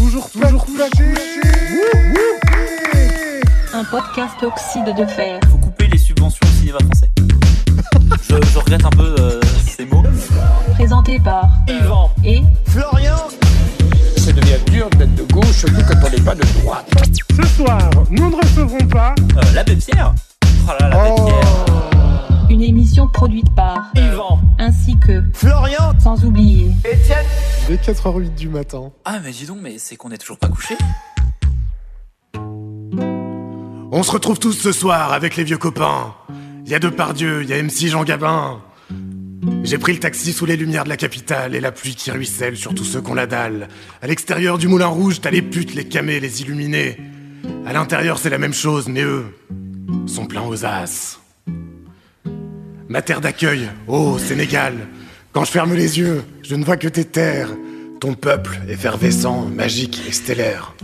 Toujours, toujours couché. Un podcast oxyde de fer. faut couper les subventions au cinéma français. je, je regrette un peu euh, ces mots. Présenté par Yvan. et Ça devient dur d'être de gauche, surtout quand on n'est pas de droite. Ce soir, nous ne recevrons pas. Euh, L'abbé Pierre. Oh là là, l'abbé Pierre. Une émission produite par Yvan. ainsi que Florian, sans oublier Étienne, est 4h08 du matin. Ah mais dis donc, mais c'est qu'on est toujours pas couché On se retrouve tous ce soir avec les vieux copains. Il y a Depardieu, il y a MC Jean Gabin. J'ai pris le taxi sous les lumières de la capitale et la pluie qui ruisselle sur tous ceux qu'on la dalle. À l'extérieur du Moulin Rouge, t'as les putes, les camés, les illuminés. À l'intérieur, c'est la même chose, mais eux sont pleins aux as. Ma terre d'accueil, oh Sénégal. Quand je ferme les yeux, je ne vois que tes terres. Ton peuple effervescent, magique et stellaire.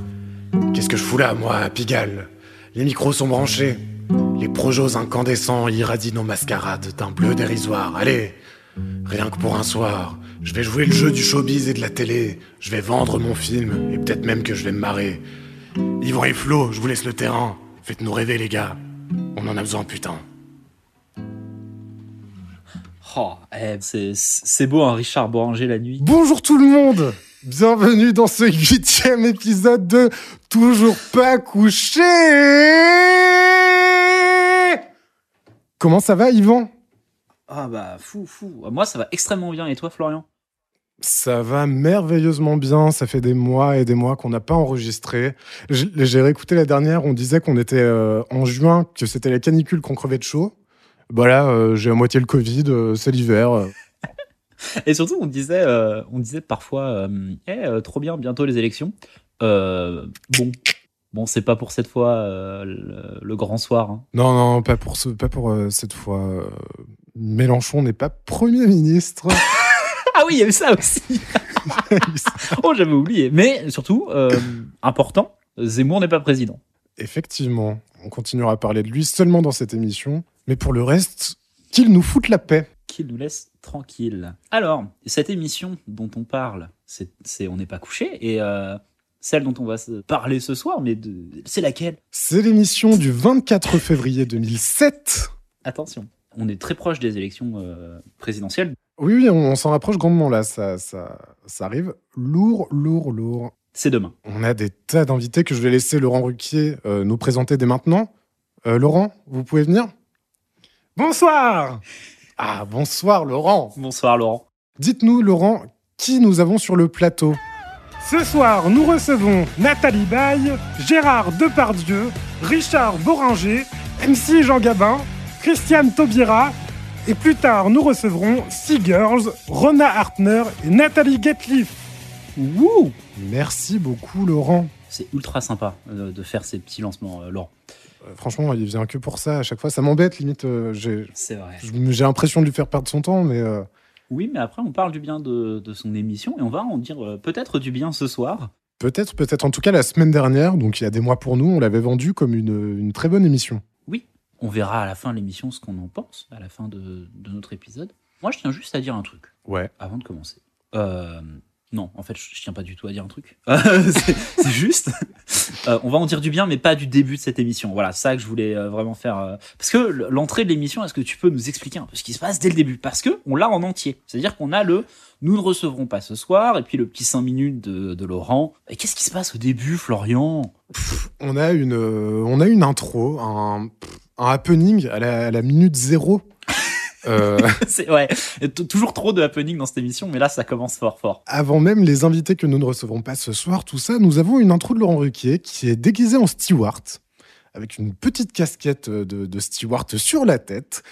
Qu'est-ce que je fous là, moi, Pigalle? Les micros sont branchés. Les projos incandescents irradient nos mascarades d'un bleu dérisoire. Allez, rien que pour un soir, je vais jouer le jeu du showbiz et de la télé. Je vais vendre mon film et peut-être même que je vais me marrer. Yvan et Flo, je vous laisse le terrain. Faites-nous rêver, les gars. On en a besoin, putain. Oh, eh, c'est- beau un Richard Boranger la nuit. Bonjour tout le monde Bienvenue dans ce huitième épisode de Toujours pas couché Comment ça va Yvan? Ah bah fou, fou. Moi ça va extrêmement bien. Et toi Florian? Ça va merveilleusement bien, ça fait des mois et des mois qu'on n'a pas enregistré. J'ai réécouté la dernière, on disait qu'on était euh, en juin, que c'était la canicule qu'on crevait de chaud. Voilà, euh, j'ai à moitié le Covid, euh, c'est l'hiver. Et surtout on disait, euh, on disait parfois, euh, Eh, trop bien, bientôt les élections. Bon, bon c'est pas pour cette fois le, le grand soir. hein. Non, non, pas pour, ce, pas pour cette fois. Mélenchon n'est pas Premier ministre. Ah oui, il y a eu ça aussi. oh j'avais oublié. Mais surtout important, Zemmour n'est pas président. Effectivement, on continuera à parler de lui seulement dans cette émission. Mais pour le reste, qu'il nous foute la paix. qu'il nous laisse tranquille. Alors, cette émission dont on parle, c'est On n'est pas couché, et euh, celle dont on va parler ce soir, mais c'est laquelle? C'est l'émission du 24 février 2007. Attention, on est très proche des élections euh, présidentielles. Oui, oui, on, on s'en rapproche grandement là, ça, ça, ça arrive. Lourd, lourd, lourd. C'est demain. On a des tas d'invités que je vais laisser Laurent Ruquier euh, nous présenter dès maintenant. Euh, Laurent, vous pouvez venir? Bonsoir Ah, bonsoir Laurent Bonsoir Laurent. Dites-nous, Laurent, qui nous avons sur le plateau? Ce soir, nous recevons Nathalie Baye, Gérard Depardieu, Richard Boringer, MC Jean Gabin, Christiane Taubira, et plus tard, nous recevrons Sea Girls, Rona Hartner et Nathalie Getliff. Wouh Merci beaucoup, Laurent. C'est ultra sympa euh, de faire ces petits lancements, euh, Laurent. Euh, franchement, il vient que pour ça à chaque fois. Ça m'embête, limite. euh, j'ai C'est vrai. j'ai l'impression de lui faire perdre son temps, mais euh, Oui, mais après, on parle du bien de, de son émission, et on va en dire euh, peut-être du bien ce soir. peut-être, peut-être. En tout cas, la semaine dernière, donc il y a des mois pour nous, on l'avait vendu comme une, une très bonne émission. On verra à la fin de l'émission ce qu'on en pense, à la fin de, de notre épisode. Moi, je tiens juste à dire un truc. Ouais. avant de commencer. Euh, non, en fait, je, tiens pas du tout à dire un truc. C'est juste. Euh, on va en dire du bien, mais pas du début de cette émission. Voilà, ça que je voulais euh, vraiment faire. euh, Parce que l'entrée de l'émission, est-ce que tu peux nous expliquer un peu ce qui se passe dès le début? Parce que on l'a en entier. C'est-à-dire qu'on a le nous ne recevrons pas ce soir, et puis le petit 5 minutes de, Laurent. Et qu'est-ce qui se passe au début, Florian? On a une, intro, un, un happening à la minute zéro. Euh, C'est ouais, il y a t- toujours trop de happening dans cette émission, mais là, ça commence fort, fort. avant même les invités que nous ne recevrons pas ce soir, tout ça, nous avons une intro de Laurent Ruquier qui est déguisé en steward, avec une petite casquette de, de steward sur la tête,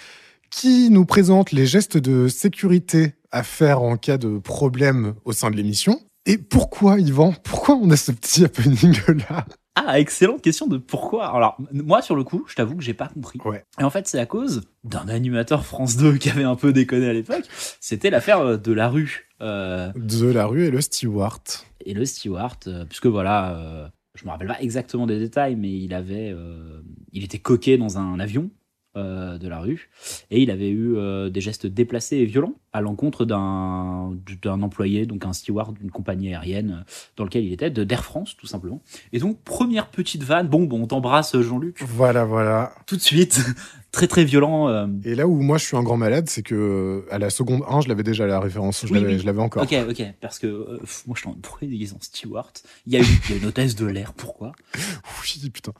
qui nous présente les gestes de sécurité à faire en cas de problème au sein de l'émission. Et pourquoi, Yvan? Pourquoi on a ce petit happening-là? Ah, excellente question de pourquoi. Alors, moi, sur le coup, je t'avoue que j'ai pas compris. Ouais. Et en fait, c'est à cause d'un animateur France 2 qui avait un peu déconné à l'époque. C'était l'affaire euh, de la rue. Euh, De la rue et le steward. et le steward, euh, puisque voilà, euh, je me rappelle pas exactement des détails, mais il avait, euh, il était coqué dans un avion euh, de la rue. Et il avait eu euh, des gestes déplacés et violents à l'encontre d'un employé, donc un steward d'une compagnie aérienne dans lequel il était, de d'Air France, tout simplement. Et donc, première petite vanne. Bon, bon, on t'embrasse, Jean-Luc. Voilà, voilà. Tout de suite. très, très violent. euh. Et là où moi je suis un grand malade, c'est que à la seconde 1, je l'avais déjà la référence, je Oui, l'avais oui. encore. Ok, ok, parce que pff, moi je suis en pourquoi déguisé en steward? Il y a eu il y a une hôtesse de l'air, pourquoi? Oui, putain.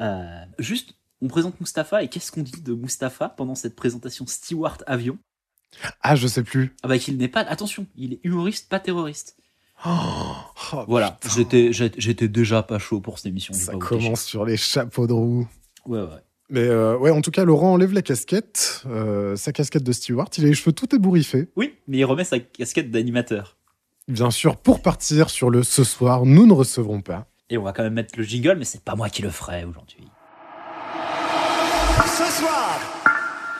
Juste, on présente Mustapha et qu'est-ce qu'on dit de Mustapha pendant cette présentation steward avion? Ah, je sais plus. Ah bah qu'il n'est pas, attention, il est humoriste, pas terroriste. Oh, Voilà, putain. j'étais j'étais- déjà pas chaud pour cette émission. Ça commence sur les chapeaux de roue. Ouais, ouais. Mais euh, ouais, en tout cas, Laurent enlève la casquette, euh, sa casquette de steward. Il a les cheveux tout ébouriffés. Oui, mais il remet sa casquette d'animateur. Bien sûr, pour partir sur le ce soir, nous ne recevrons pas. Et on va quand même mettre le jingle, mais c'est pas moi qui le ferai aujourd'hui.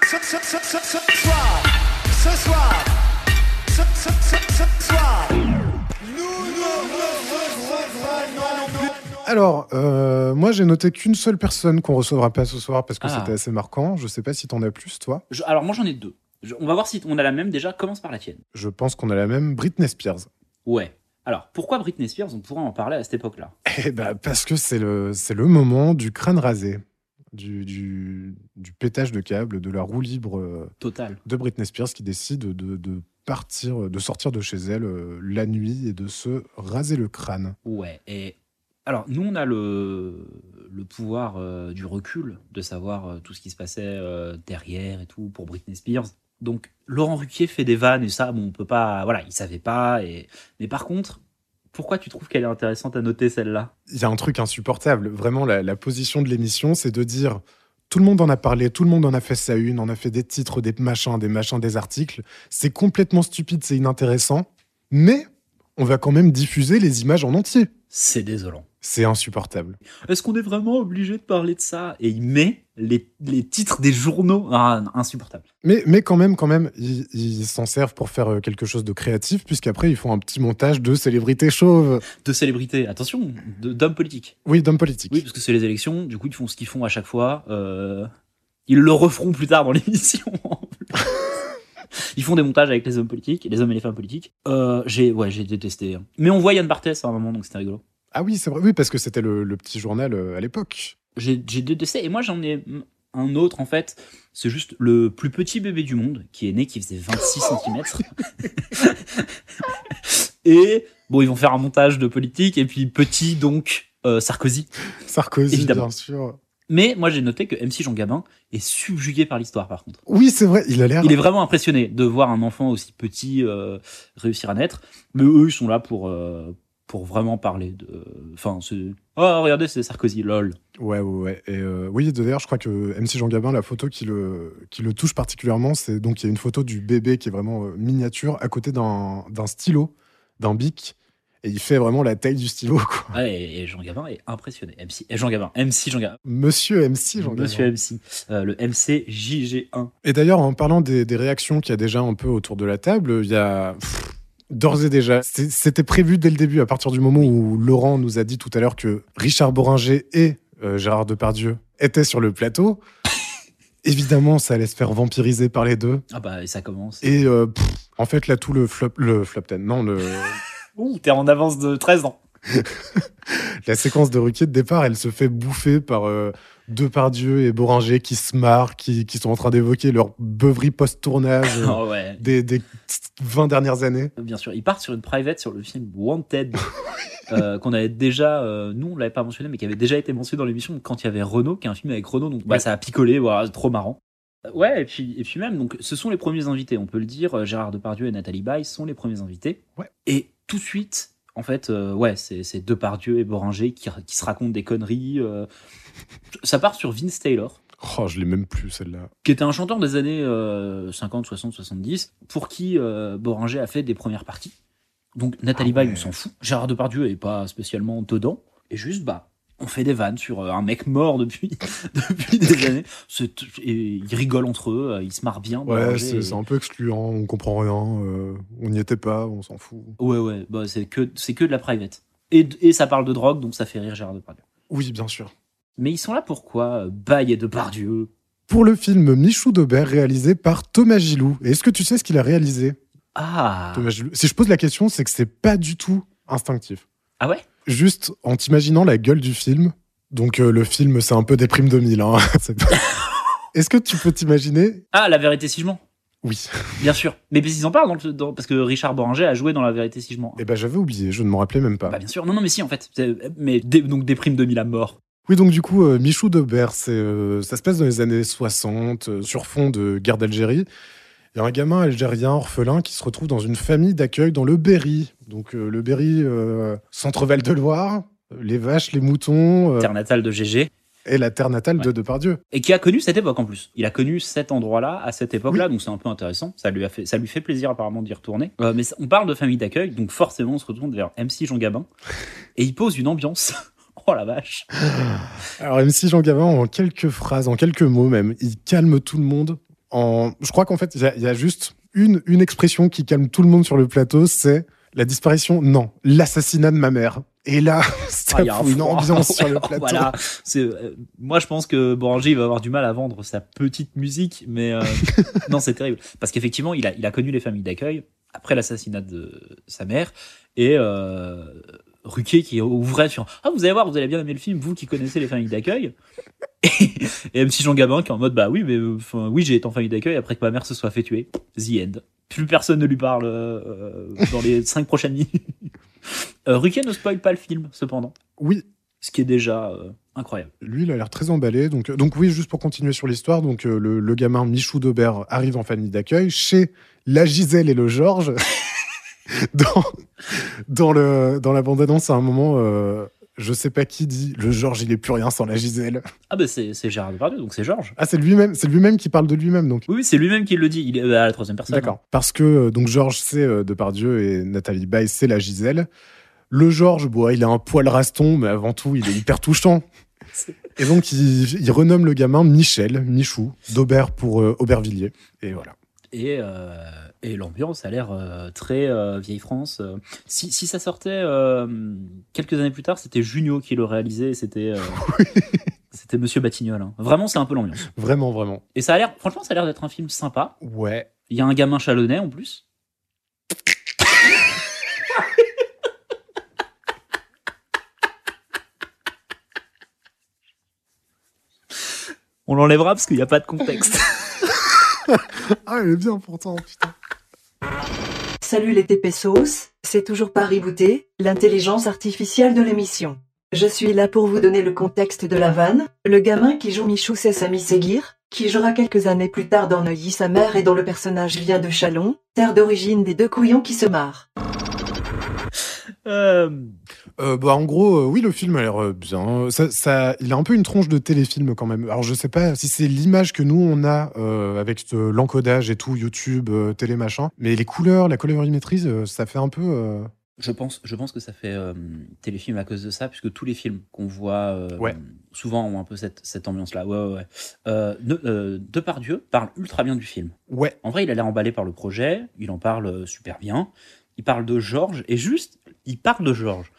Ce, soir, ce soir, ce, soir, nous. Alors, euh, moi, j'ai noté qu'une seule personne qu'on recevra pas ce soir parce que Ah. c'était assez marquant. Je sais pas si t'en as plus, toi. Je- alors moi j'en ai deux. Je- on va voir si on a la même déjà. Commence par la tienne. Je pense qu'on a la même Britney Spears. Ouais. Alors pourquoi Britney Spears? On pourrait en parler à cette époque-là. Eh ben, parce que c'est le, c'est le moment du crâne rasé, du, du, du pétage de câble, de la roue libre euh, Total. de Britney Spears qui décide de, de partir, de sortir de chez elle euh, la nuit et de se raser le crâne. Ouais. Et alors nous on a le le pouvoir euh, du recul de savoir euh, tout ce qui se passait euh, derrière et tout pour Britney Spears. Donc Laurent Ruquier fait des vannes et ça bon on peut pas voilà il savait pas et mais par contre pourquoi tu trouves qu'elle est intéressante à noter celle-là? Il y a un truc insupportable. Vraiment, la, la position de l'émission, c'est de dire tout le monde en a parlé, tout le monde en a fait sa une, on a fait des titres, des machins, des machins, des articles. C'est complètement stupide, c'est inintéressant, mais on va quand même diffuser les images en entier. C'est désolant. C'est insupportable. Est-ce qu'on est vraiment obligé de parler de ça Et il met les, les titres des journaux? Ah, insupportable. Mais, mais quand même, quand même, ils s'en servent pour faire euh, quelque chose de créatif, puisqu'après, ils font un petit montage de célébrités chauves. De célébrités, attention, d'hommes politiques. Oui, d'hommes politiques. Oui, parce que c'est les élections, du coup, ils font ce qu'ils font à chaque fois. euh, ils le referont plus tard dans l'émission. ils font des montages avec les hommes politiques, les hommes et les femmes politiques. Euh, j'ai ouais, j'ai détesté. hein. Mais on voit Yann Barthès à un moment, donc c'était rigolo. Ah oui, c'est vrai, oui, parce que c'était le, le petit journal euh, à l'époque. J'ai j'ai détesté. Et moi, j'en ai un autre, en fait. C'est juste le plus petit bébé du monde, qui est né, qui faisait 26 cm. et bon, ils vont faire un montage de politique, et puis petit, donc, euh, Sarkozy. Sarkozy, Évidemment. bien sûr. Mais moi, j'ai noté que MC Jean Gabin est subjugué par l'histoire, par contre. Oui, c'est vrai, il a l'air. Il est vraiment impressionné de voir un enfant aussi petit euh, réussir à naître. Mais eux, ils sont là pour, euh, pour vraiment parler de. Enfin. Oh, regardez, c'est Sarkozy, lol. Ouais, ouais, ouais. Et euh, oui, d'ailleurs, je crois que MC Jean Gabin, la photo qui le, qui le touche particulièrement, c'est donc il y a une photo du bébé qui est vraiment euh, miniature à côté d'un stylo, d'un bic. Et il fait vraiment la taille du stylo, quoi. Ouais, et, Jean Gabin est impressionné. MC, et Jean Gabin, MC Jean Gabin. Monsieur MC Jean Monsieur Gabin. MC. Euh, le MC JG1. Et d'ailleurs, en parlant des, des réactions qu'il y a déjà un peu autour de la table, il y a. pff, D'ores et déjà, c'était prévu dès le début, à partir du moment où Laurent nous a dit tout à l'heure que Richard Boringer et euh, Gérard Depardieu étaient sur le plateau. Évidemment, ça allait se faire vampiriser par les deux. Ah bah, et ça commence. Et euh, pff, en fait, là, tout le flop, le flop 10, non, le, Ouh, t'es en avance de 13 ans. la séquence de Ruquier de départ, elle se fait bouffer par euh, Depardieu et Boringer qui se marrent, qui, qui sont en train d'évoquer leur beuverie post-tournage euh, Oh ouais. des, des 20 dernières années. Bien sûr, ils partent sur une private sur le film Wanted, euh, qu'on avait déjà, euh, nous on l'avait pas mentionné, mais qui avait déjà été mentionné dans l'émission quand il y avait Renault, qui est un film avec Renault, donc bah, Ouais. ça a picolé, voilà, trop marrant. Euh, Ouais, et puis, et puis même, donc ce sont les premiers invités, on peut le dire, euh, Gérard Depardieu et Nathalie Baye sont les premiers invités. Ouais. Et tout de suite, en fait, euh, ouais, c'est Depardieu et Boringer qui, qui se racontent des conneries. euh. ça part sur Vince Taylor, Oh, je l'ai même plus celle-là. qui était un chanteur des années euh, 50, 60, 70, pour qui euh, Boringer a fait des premières parties. Donc Nathalie Ah Baye, on s'en fout. Gérard Depardieu est pas spécialement dedans. Et juste, bah, on fait des vannes sur euh, un mec mort depuis, depuis des années. Et ils rigolent entre eux, euh, ils se marrent bien. Ouais, c'est et- un peu excluant, on comprend rien, euh, on n'y était pas, on s'en fout. Ouais, ouais, bah, c'est que, que de la private. Et, ça parle de drogue, donc ça fait rire Gérard Depardieu. Oui, bien sûr. Mais ils sont là pourquoi Baye et Depardieu? Pour le film Michou d'Aubert réalisé par Thomas Gilou. Est-ce que tu sais ce qu'il a réalisé? Ah Thomas Gilou Si je pose la question, c'est que c'est pas du tout instinctif. Ah ouais? Juste en t'imaginant la gueule du film. Donc euh, le film, c'est un peu des primes 2000. Hein. Est-ce que tu peux t'imaginer? Ah, La Vérité si je mens? Oui. Bien sûr. Mais qu'ils en parlent dans le- dans- parce que Richard Boringer a joué dans La Vérité si je mens. Eh ben j'avais oublié, je ne m'en rappelais même pas. Bah bien sûr. Non, non, mais si, en fait. Mais des- donc des primes 2000 à mort. Oui, donc du coup, euh, Michou c'est, euh, ça se passe dans les années 60, euh, sur fond de guerre d'Algérie. Il y a un gamin algérien orphelin qui se retrouve dans une famille d'accueil dans le Berry. Donc euh, le Berry, euh, centre-val de Loire, euh, les vaches, les moutons, Terre natale de GG. et la terre natale de Ouais. Depardieu. Et qui a connu cette époque en plus. Il a connu cet endroit-là à cette époque-là, donc c'est un peu intéressant. Ça lui, a fait, ça lui fait plaisir apparemment d'y retourner. Euh, mais on parle de famille d'accueil, donc forcément on se retourne vers MC Jean Gabin. Et il pose une ambiance. oh la vache. Alors MC Jean Gabin, en quelques phrases, en quelques mots même, il calme tout le monde. En... Je crois qu'en fait, il y, a- il y a juste une, une expression qui calme tout le monde sur le plateau, c'est la disparition, non, l'assassinat de ma mère. Et là, ça Ah, un une ambiance sur le plateau. Voilà. C'est, euh, moi, je pense que Boranger va avoir du mal à vendre sa petite musique, mais euh, non, c'est terrible. Parce qu'effectivement, il a, il a connu les familles d'accueil après l'assassinat de sa mère et euh, Ruquier qui ouvrait sur Ah, vous allez voir, vous allez bien aimer le film, vous qui connaissez les familles d'accueil. Et, MC Jean Gabin qui est en mode Bah oui, mais euh, enfin, oui, j'ai été en famille d'accueil après que ma mère se soit fait tuer. The end. Plus personne ne lui parle euh, dans les cinq prochaines minutes. Euh, Ruquier ne spoil pas le film, cependant Oui, ce qui est déjà euh, incroyable. lui, il a l'air très emballé. Donc, donc oui, juste pour continuer sur l'histoire, donc le, le gamin Michou d'Aubert arrive en famille d'accueil chez la Gisèle et le Georges. dans, dans, le, dans la bande-annonce, à un moment, je sais pas qui dit le Georges, il est plus rien sans la Gisèle. Ah bah c'est c'est Gérard Depardieu, donc c'est Georges. Ah, c'est lui-même, c'est lui-même qui parle de lui-même, donc. Oui, oui, c'est lui-même qui le dit, il est euh, à la troisième personne. D'accord. Parce que euh, donc Georges, c'est euh, Depardieu et Nathalie Baye, c'est la Gisèle. Le Georges, bon, il a un poil raston, mais avant tout, il est hyper touchant. Et donc, il, il renomme le gamin Michel, Michou, d'Aubert pour euh, Aubervilliers. Et voilà. Et, euh, et l'ambiance a l'air euh, très euh, vieille France. Si, si ça sortait quelques années plus tard, c'était Junio qui le réalisait, c'était c'était Monsieur Batignolles. hein. Vraiment, c'est un peu l'ambiance. Vraiment, vraiment. Et ça a l'air, franchement, ça a l'air d'être un film sympa. Ouais. Il y a un gamin chalonnais en plus. On l'enlèvera parce qu'il n'y a pas de contexte. Ah, elle est bien pourtant, putain. Salut les TP sauce, c'est toujours Paris Bouté, l'intelligence artificielle de l'émission. Je suis là pour vous donner le contexte de la vanne, le gamin qui joue Michou c'est Samy Seguir, qui jouera quelques années plus tard dans Neuilly sa mère et dont le personnage vient de Chalon, terre d'origine des deux couillons qui se marrent. Euh, Euh, bah, en gros, euh, oui, le film a l'air bien. Ça, ça, il a un peu une tronche de téléfilm quand même. Alors, je sais pas si c'est l'image que nous, on a avec l'encodage et tout, YouTube, télé, machin. Mais les couleurs, la colorimétrie, ça fait un peu. je, pense, je pense que ça fait téléfilm à cause de ça, puisque tous les films qu'on voit Ouais. souvent ont un peu cette, cette ambiance-là. Ouais, ouais, ouais. Ne- Depardieu parle ultra bien du film. Ouais. En vrai, il a l'air emballé par le projet, il en parle super bien. Il parle de Georges, et juste, il parle de Georges.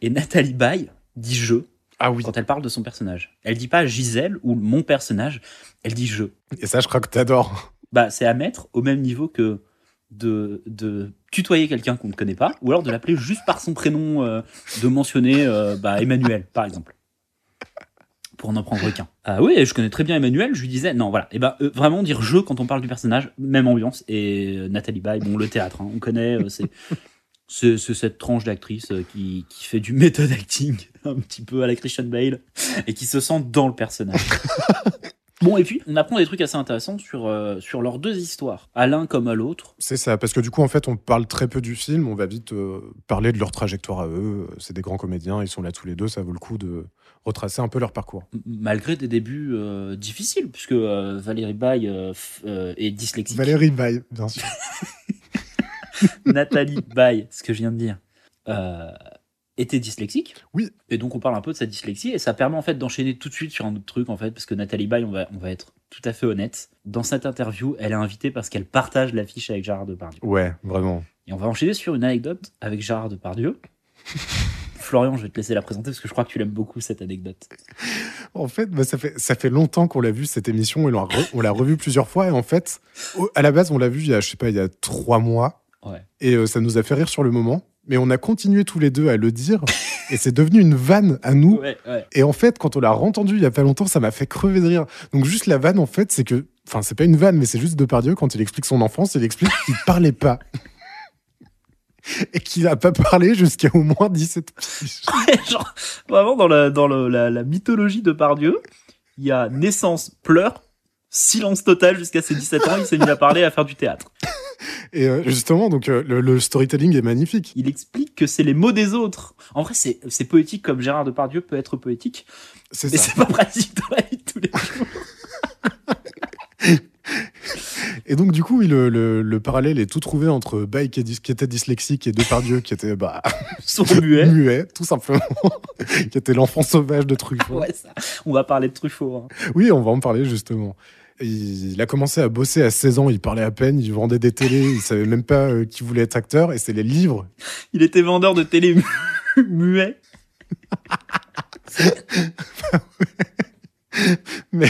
Et Nathalie Baye dit je Ah oui. quand elle parle de son personnage. Elle dit pas Gisèle ou mon personnage, elle dit je. Et ça, je crois que t'adores. Bah, c'est à mettre au même niveau que de, de tutoyer quelqu'un qu'on ne connaît pas, ou alors de l'appeler juste par son prénom, euh, de mentionner euh, bah, Emmanuel, par exemple. Pour en prendre qu'un. Ah oui, je connais très bien Emmanuel, je lui disais, non, voilà, et ben euh, vraiment dire je quand on parle du personnage, même ambiance, et euh, Nathalie Baye, bon, le théâtre, hein, on connaît, euh, c'est. C'est c'est cette tranche d'actrice qui, qui fait du méthode acting, un petit peu à la Christian Bale, et qui se sent dans le personnage. Bon, et puis, on apprend des trucs assez intéressants sur, sur leurs deux histoires, à l'un comme à l'autre. C'est ça, parce que du coup, en fait, on parle très peu du film, on va vite parler de leur trajectoire à eux. C'est des grands comédiens, ils sont là tous les deux, ça vaut le coup de retracer un peu leur parcours. Malgré des débuts euh, difficiles, puisque euh, Valérie Baye euh, euh, est dyslexique. Valérie Baye, bien sûr. Nathalie Baye, ce que je viens de dire, euh, était dyslexique. Oui. Et donc on parle un peu de sa dyslexie et ça permet en fait d'enchaîner tout de suite sur un autre truc en fait parce que Nathalie Baye, on va, on va être tout à fait honnête, dans cette interview, elle est invitée parce qu'elle partage l'affiche avec Gérard Depardieu. Ouais, vraiment. Et on va enchaîner sur une anecdote avec Gérard Depardieu. Florian, je vais te laisser la présenter parce que je crois que tu l'aimes beaucoup cette anecdote. En fait, bah, ça fait, ça fait longtemps qu'on l'a vu cette émission et on l'a re- on l'a revu plusieurs fois. Et en fait, à la base, on l'a vu il y a, je sais pas, il y a trois mois. Ouais. Et euh, ça nous a fait rire sur le moment. Mais on a continué tous les deux à le dire. et c'est devenu une vanne à nous. Ouais, ouais. Et en fait, quand on l'a entendu il y a pas longtemps, ça m'a fait crever de rire. Donc juste la vanne, en fait, c'est que, enfin, c'est pas une vanne, mais c'est juste Depardieu quand il explique son enfance, il explique qu'il parlait pas. Et qu'il a pas parlé jusqu'à au moins 17 piges. Genre, vraiment, dans, la, dans le- la, la mythologie de Pardieu, il y a naissance, pleurs, silence total jusqu'à ses 17 ans, il s'est mis à parler, à faire du théâtre. Et euh, justement, donc euh, le, le storytelling est magnifique. Il explique que c'est les mots des autres. En vrai, c'est c'est poétique comme Gérard Depardieu peut être poétique, C'est mais ça. c'est pas pratique dans la vie de tous les jours. Et donc, du coup, oui, le, le, le parallèle est tout trouvé entre Baye qui, qui était dyslexique et Depardieu qui était bah, Son muet. muet, tout simplement, qui était l'enfant sauvage de Truffaut. Ouais, ça. On va parler de Truffaut. hein. Oui, on va en parler justement. Il a commencé à bosser à 16 ans, il parlait à peine, il vendait des télés, il savait même pas euh, qu'il voulait être acteur, et c'est les livres. Il était vendeur de télé mu- muet. Mais,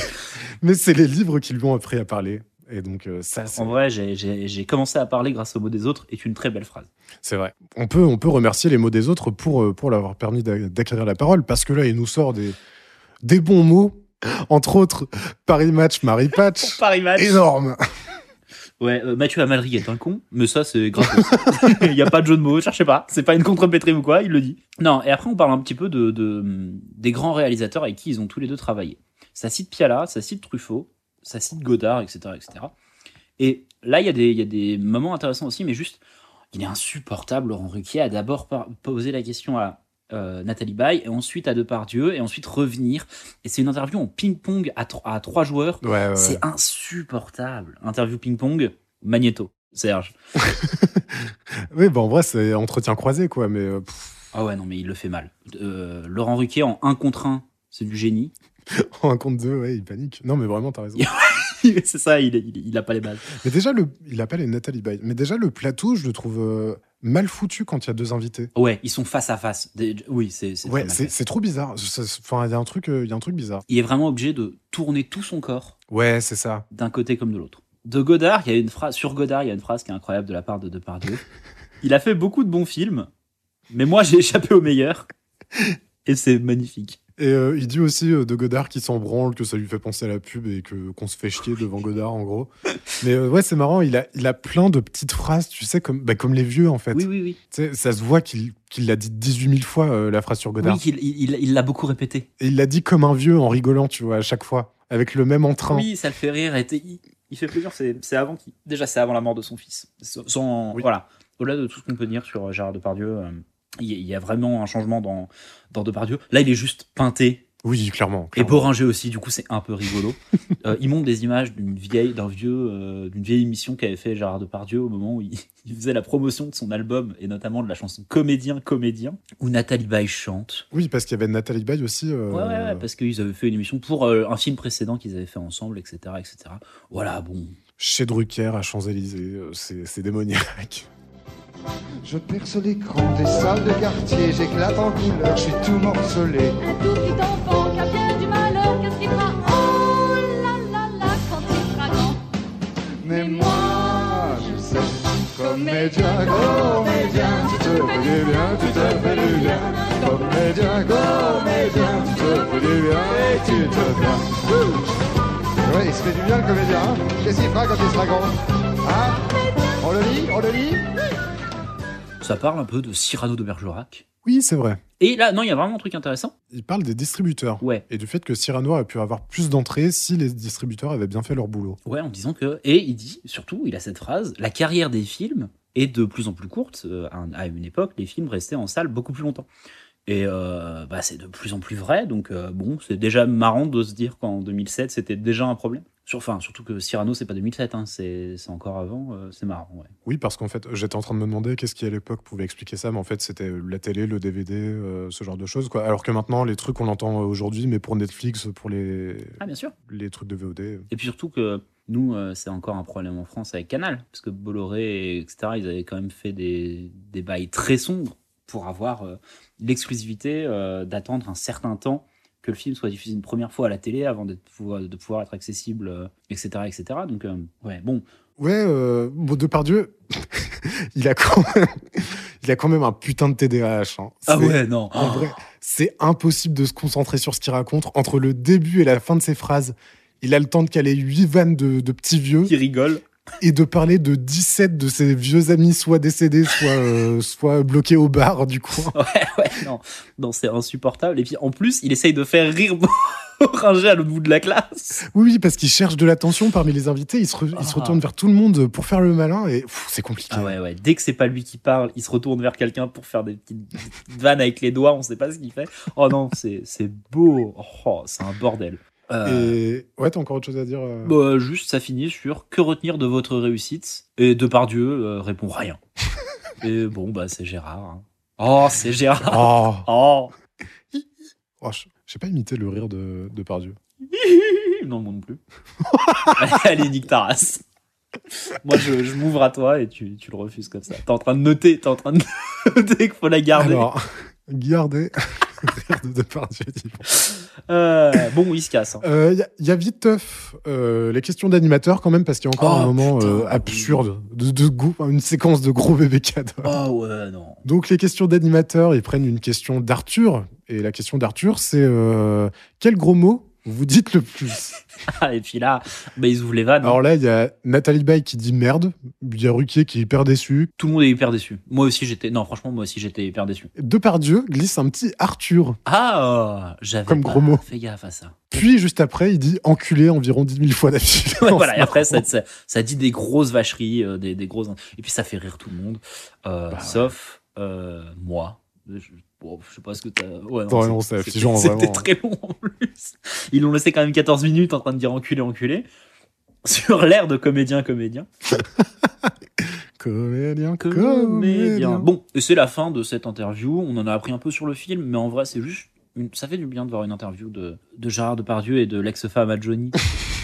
mais c'est les livres qui lui ont appris à parler. Et donc, euh, ça, En vrai, j'ai- commencé à parler grâce aux mots des autres est une très belle phrase. c'est vrai. On peut, on peut remercier les mots des autres pour, euh, pour l'avoir permis d'a- d'acquérir la parole, parce que là, il nous sort des, des bons mots, entre autres, Paris Match, Marie Patch. Paris Match. Énorme. Ouais, euh, Mathieu Amalric est un con, mais ça c'est gratos. Il n'y a pas de jeu de mots, cherchez pas. C'est pas une contre-pétrime ou quoi, il le dit. Non, et après on parle un petit peu de, de- des grands réalisateurs avec qui ils ont tous les deux travaillé. Ça cite Piala, ça cite Truffaut, ça cite Godard, etc. etc. Et là, il y, a des- il y a des moments intéressants aussi, mais juste, il est insupportable, Laurent Ruquier, a d'abord posé la question à euh, Nathalie Baye, et ensuite à Depardieu, et ensuite revenir. Et c'est une interview en ping-pong à, tro- à trois joueurs. Ouais, ouais, ouais. C'est insupportable. Interview ping-pong, Magneto, Serge. Oui, bah en vrai, c'est entretien croisé, quoi, mais euh, Ah ouais, non, mais il le fait mal. Euh, Laurent Ruquier en 1 contre 1, c'est du génie. en un compte deux, ouais, il panique. Non, mais vraiment, t'as raison. c'est ça, il, il, il a pas les bases. Mais déjà, le, il appelle les Nathalie Baye. Mais déjà, le plateau, je le trouve euh, mal foutu quand il y a deux invités. Ouais, ils sont face à face. Oui, c'est c'est Ouais, trop bizarre. Enfin, il y a un truc, euh, il y a un truc bizarre. Il est vraiment obligé de tourner tout son corps Ouais, c'est ça. d'un côté comme de l'autre. De Godard, il y a une phrase sur Godard, il y a une phrase qui est incroyable de la part de Depardieu. Il a fait beaucoup de bons films, mais moi j'ai échappé au meilleur. Et c'est magnifique. Et euh, il dit aussi euh, de Godard qui s'en branle, que ça lui fait penser à la pub et que qu'on se fait chier devant Godard, en gros. Mais euh, ouais, c'est marrant. Il a, il a plein de petites phrases, tu sais, comme, bah, comme les vieux, en fait. Oui, oui, oui. Tu sais, ça se voit qu'il qu'il l'a dit 18 000 fois, euh, la phrase sur Godard. Oui, il il- il l'a beaucoup répété. Et il l'a dit comme un vieux en rigolant, tu vois, à chaque fois, avec le même entrain. Oui, ça le fait rire. Et il, il fait plaisir. C'est c'est avant qu'il. Déjà, c'est avant la mort de son fils. Oui. Voilà. Au-delà de tout ce qu'on peut dire sur Gérard Depardieu, euh, il y, a- vraiment un changement dans, dans Depardieu. Là, il est juste peinté. Oui, clairement. Et clairement. Boringer aussi, du coup, c'est un peu rigolo. Euh, il montre des images d'une vieille, d'un vieux, euh, d'une vieille émission qu'avait fait Gérard Depardieu au moment où il, il faisait la promotion de son album et notamment de la chanson Comédien, Comédien, où Nathalie Baye chante. Oui, parce qu'il y avait Nathalie Baye aussi. euh, Ouais, ouais, ouais, parce qu'ils avaient fait une émission pour un film précédent qu'ils avaient fait ensemble, etc., etc. Voilà, bon. Chez Drucker à Champs-Élysées, c'est démoniaque. Je perce l'écran des salles de quartier, j'éclate en couleur, je suis tout morcelé. Un tout petit enfant qui a bien du malheur, qu'est-ce qu'il fera Oh là là là, quand il sera grand. Mais moi, je sais, comédien, comédien, tu te fais du bien, tu te fais du bien. Comédien, comédien, tu te fais du bien et tu te plains. Ouais, il se fait du bien le comédien. hein. Qu'est-ce qu'il fera quand il sera grand Hein? On le lit On le lit? Ça parle un peu de Cyrano de Bergerac. Oui, c'est vrai. Et là, non, il y a vraiment un truc intéressant. Il parle des distributeurs. Ouais. Et du fait que Cyrano aurait pu avoir plus d'entrées si les distributeurs avaient bien fait leur boulot. Ouais, en disant que. Et il dit, surtout, il a cette phrase la carrière des films est de plus en plus courte. Euh, à un- à une époque, les films restaient en salle beaucoup plus longtemps. Et euh, bah, c'est de plus en plus vrai. Donc, euh, bon, c'est déjà marrant de se dire qu'en 2007, c'était déjà un problème. Sur, enfin, surtout que Cyrano, c'est pas 2007, hein, c'est encore avant. euh, c'est marrant, ouais. Oui, parce qu'en fait, j'étais en train de me demander qu'est-ce qui à l'époque pouvait expliquer ça, mais en fait, c'était la télé, le DVD, euh, ce genre de choses. Quoi. Alors que maintenant, les trucs, on l'entend aujourd'hui, mais pour Netflix, pour les, Ah, bien sûr. les trucs de VOD. Et puis surtout que nous, euh, c'est encore un problème en France avec Canal, parce que Bolloré, et etc., ils avaient quand même fait des, des bails très sombres pour avoir euh, l'exclusivité euh, d'attendre un certain temps que le film soit diffusé une première fois à la télé avant pouvoir- de pouvoir être accessible, euh, etc., etc. Donc, euh, ouais, bon, Ouais, euh, bon, Depardieu, il a quand même, il a quand même un putain de TDAH. hein. Ah ouais, non. En vrai, c'est impossible de se concentrer sur ce qu'il raconte. Entre le début et la fin de ses phrases, il a le temps de caler 8 vannes de, de petits vieux Qui rigole. Et de parler de 17 de ses vieux amis, soit décédés, soit, euh, soit bloqués au bar du coin. Ouais, ouais, non, non c'est insupportable. Et puis en plus, il essaye de faire rire Ringer à l'autre bout de la classe. Oui, oui, parce qu'il cherche de l'attention parmi les invités. Il se, re- il se Ah. retourne vers tout le monde pour faire le malin et c'est compliqué. Ah ouais, ouais. Dès que c'est pas lui qui parle, il se retourne vers quelqu'un pour faire des petites, des petites vannes avec les doigts. On sait pas ce qu'il fait. Oh non, c'est c'est beau. Oh, c'est un bordel. Euh, Et ouais, t'as encore autre chose à dire euh bah, juste, ça finit sur que retenir de votre réussite? Et Depardieu euh, répond rien. Et bon, bah c'est Gérard. hein. Oh, c'est Gérard. Oh, Oh. Oh, sais pas imiter le rire de, de Pardieu. Non, moi non plus. Allez, nique ta race. Moi, je, je m'ouvre à toi et tu, tu le refuses comme ça. T'es en train de noter, t'es en train de noter qu'il faut la garder. Alors, rire de Depardieu. dis. Euh, bon, il se casse. hein. Euh, Il y, a- y a vite teuf euh, les questions d'animateur quand même parce qu'il y a encore Oh, un moment putain, absurde de, de go- une séquence de gros. Oh ouais, non. Donc les questions d'animateur, ils prennent une question d'Arthur et la question d'Arthur c'est quel gros mot vous dites le plus et puis là, bah, ils ouvrent les vannes. Alors là il y a Nathalie Baye qui dit merde, il y a Ruquier qui est hyper déçu, Tout le monde est hyper déçu. Moi aussi, j'étais. Non, franchement, moi aussi, j'étais hyper déçu. Depardieu glisse un petit Arthur. Ah, j'avais Comme pas gros mot. fait gaffe à ça. Puis juste après il dit enculé environ 10 000 fois d'affilée. Ouais, voilà, et après, ça, ça, ça dit des grosses vacheries, euh, des, des grosses. Et puis, ça fait rire tout le monde. Euh, Bah sauf euh, moi. Je, bon, je sais pas ce que t'as. Ouais, non, c'était- très long en plus. Ils l'ont laissé quand même 14 minutes en train de dire enculé, enculé. Sur l'air de comédien, comédien. Comédien, Comédien. Bon, et c'est la fin de cette interview. On en a appris un peu sur le film, mais en vrai, c'est juste. Une... Ça fait du bien de voir une interview de, de Gérard Depardieu et de l'ex-femme à Johnny.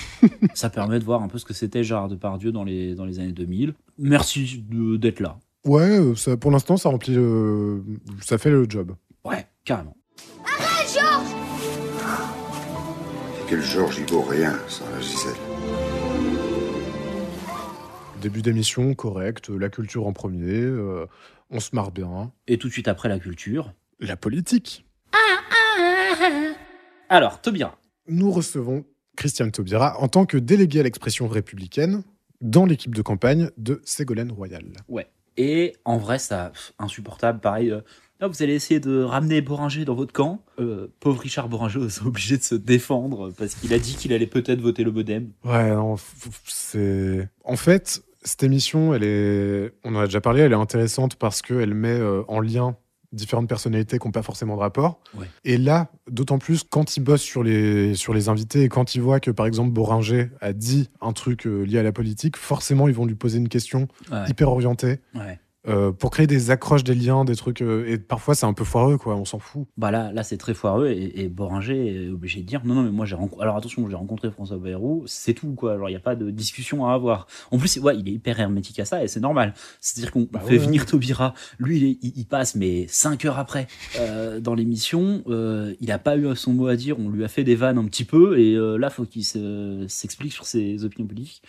ça permet de voir un peu ce que c'était Gérard Depardieu dans les, dans les années 2000. Merci d'être là. Ouais, euh, ça, pour l'instant ça remplit le... ça fait le job. Ouais, carrément. Quel Georges, il vaut rien sans la Gisèle. Début d'émission correct, la culture en premier, euh, on se marre bien. Et tout de suite après la culture. La politique. Alors, Tobira. Nous recevons Christiane Taubira en tant que délégué à l'expression républicaine dans l'équipe de campagne de Ségolène Royal. Ouais. Et en vrai, ça, insupportable. Pareil, euh, vous allez essayer de ramener Boringer dans votre camp. Euh, pauvre Richard Boringer est obligé de se défendre parce qu'il a dit qu'il allait peut-être voter le Modem. Ouais, non, c'est. En fait, cette émission, elle est. On en a déjà parlé, elle est intéressante parce qu'elle met euh, en lien différentes personnalités qui n'ont pas forcément de rapport. Ouais. Et là, d'autant plus quand il bosse sur les, sur les invités et quand il voit que, par exemple, Boringer a dit un truc euh, lié à la politique, forcément, ils vont lui poser une question Ouais. hyper orientée Ouais. Euh, pour créer des accroches, des liens, des trucs. euh, et parfois, c'est un peu foireux, quoi, on s'en fout. Bah là, là c'est très foireux et, et Boringer est obligé de dire non, non, mais moi j'ai rencontré. Alors attention, j'ai rencontré François Bayrou, c'est tout quoi. Alors il n'y a pas de discussion à avoir. En plus, ouais, il est hyper hermétique à ça et c'est normal. C'est-à-dire qu'on Bah fait ouais. venir Taubira, lui il, est- il- il passe mais 5 heures après euh, dans l'émission, euh, il n'a pas eu son mot à dire, on lui a fait des vannes un petit peu et euh, là faut qu'il se- s'explique sur ses opinions politiques.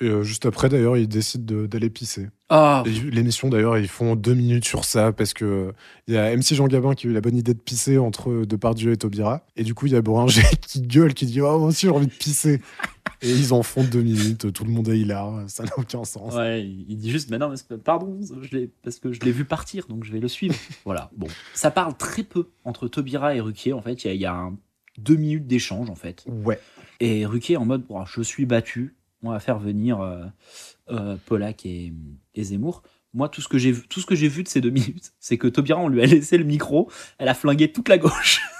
Et euh, juste après, d'ailleurs, il décide de- d'aller pisser. Ah, L'émission, d'ailleurs, ils font deux minutes sur ça parce que il y a MC Jean Gabin qui a eu la bonne idée de pisser entre Depardieu et Taubira. Et du coup, il y a Boringer qui gueule, qui dit Oh, moi aussi, j'ai envie de pisser. et ils en font deux minutes, tout le monde est hilar, ça n'a aucun sens. Ouais, il dit juste, mais non, mais pardon, je parce que je l'ai vu partir, donc je vais le suivre. voilà, bon. Ça parle très peu entre Taubira et Ruquier, en fait. Il y a, il y a un- deux minutes d'échange, en fait. Ouais. Et Ruquier en mode, Bon, je suis battu, on va faire venir euh, euh, Pollack et, et Zemmour. Moi, tout ce que j'ai vu, tout ce que j'ai vu de ces deux minutes, c'est que Taubira, on lui a laissé le micro, elle a flingué toute la gauche.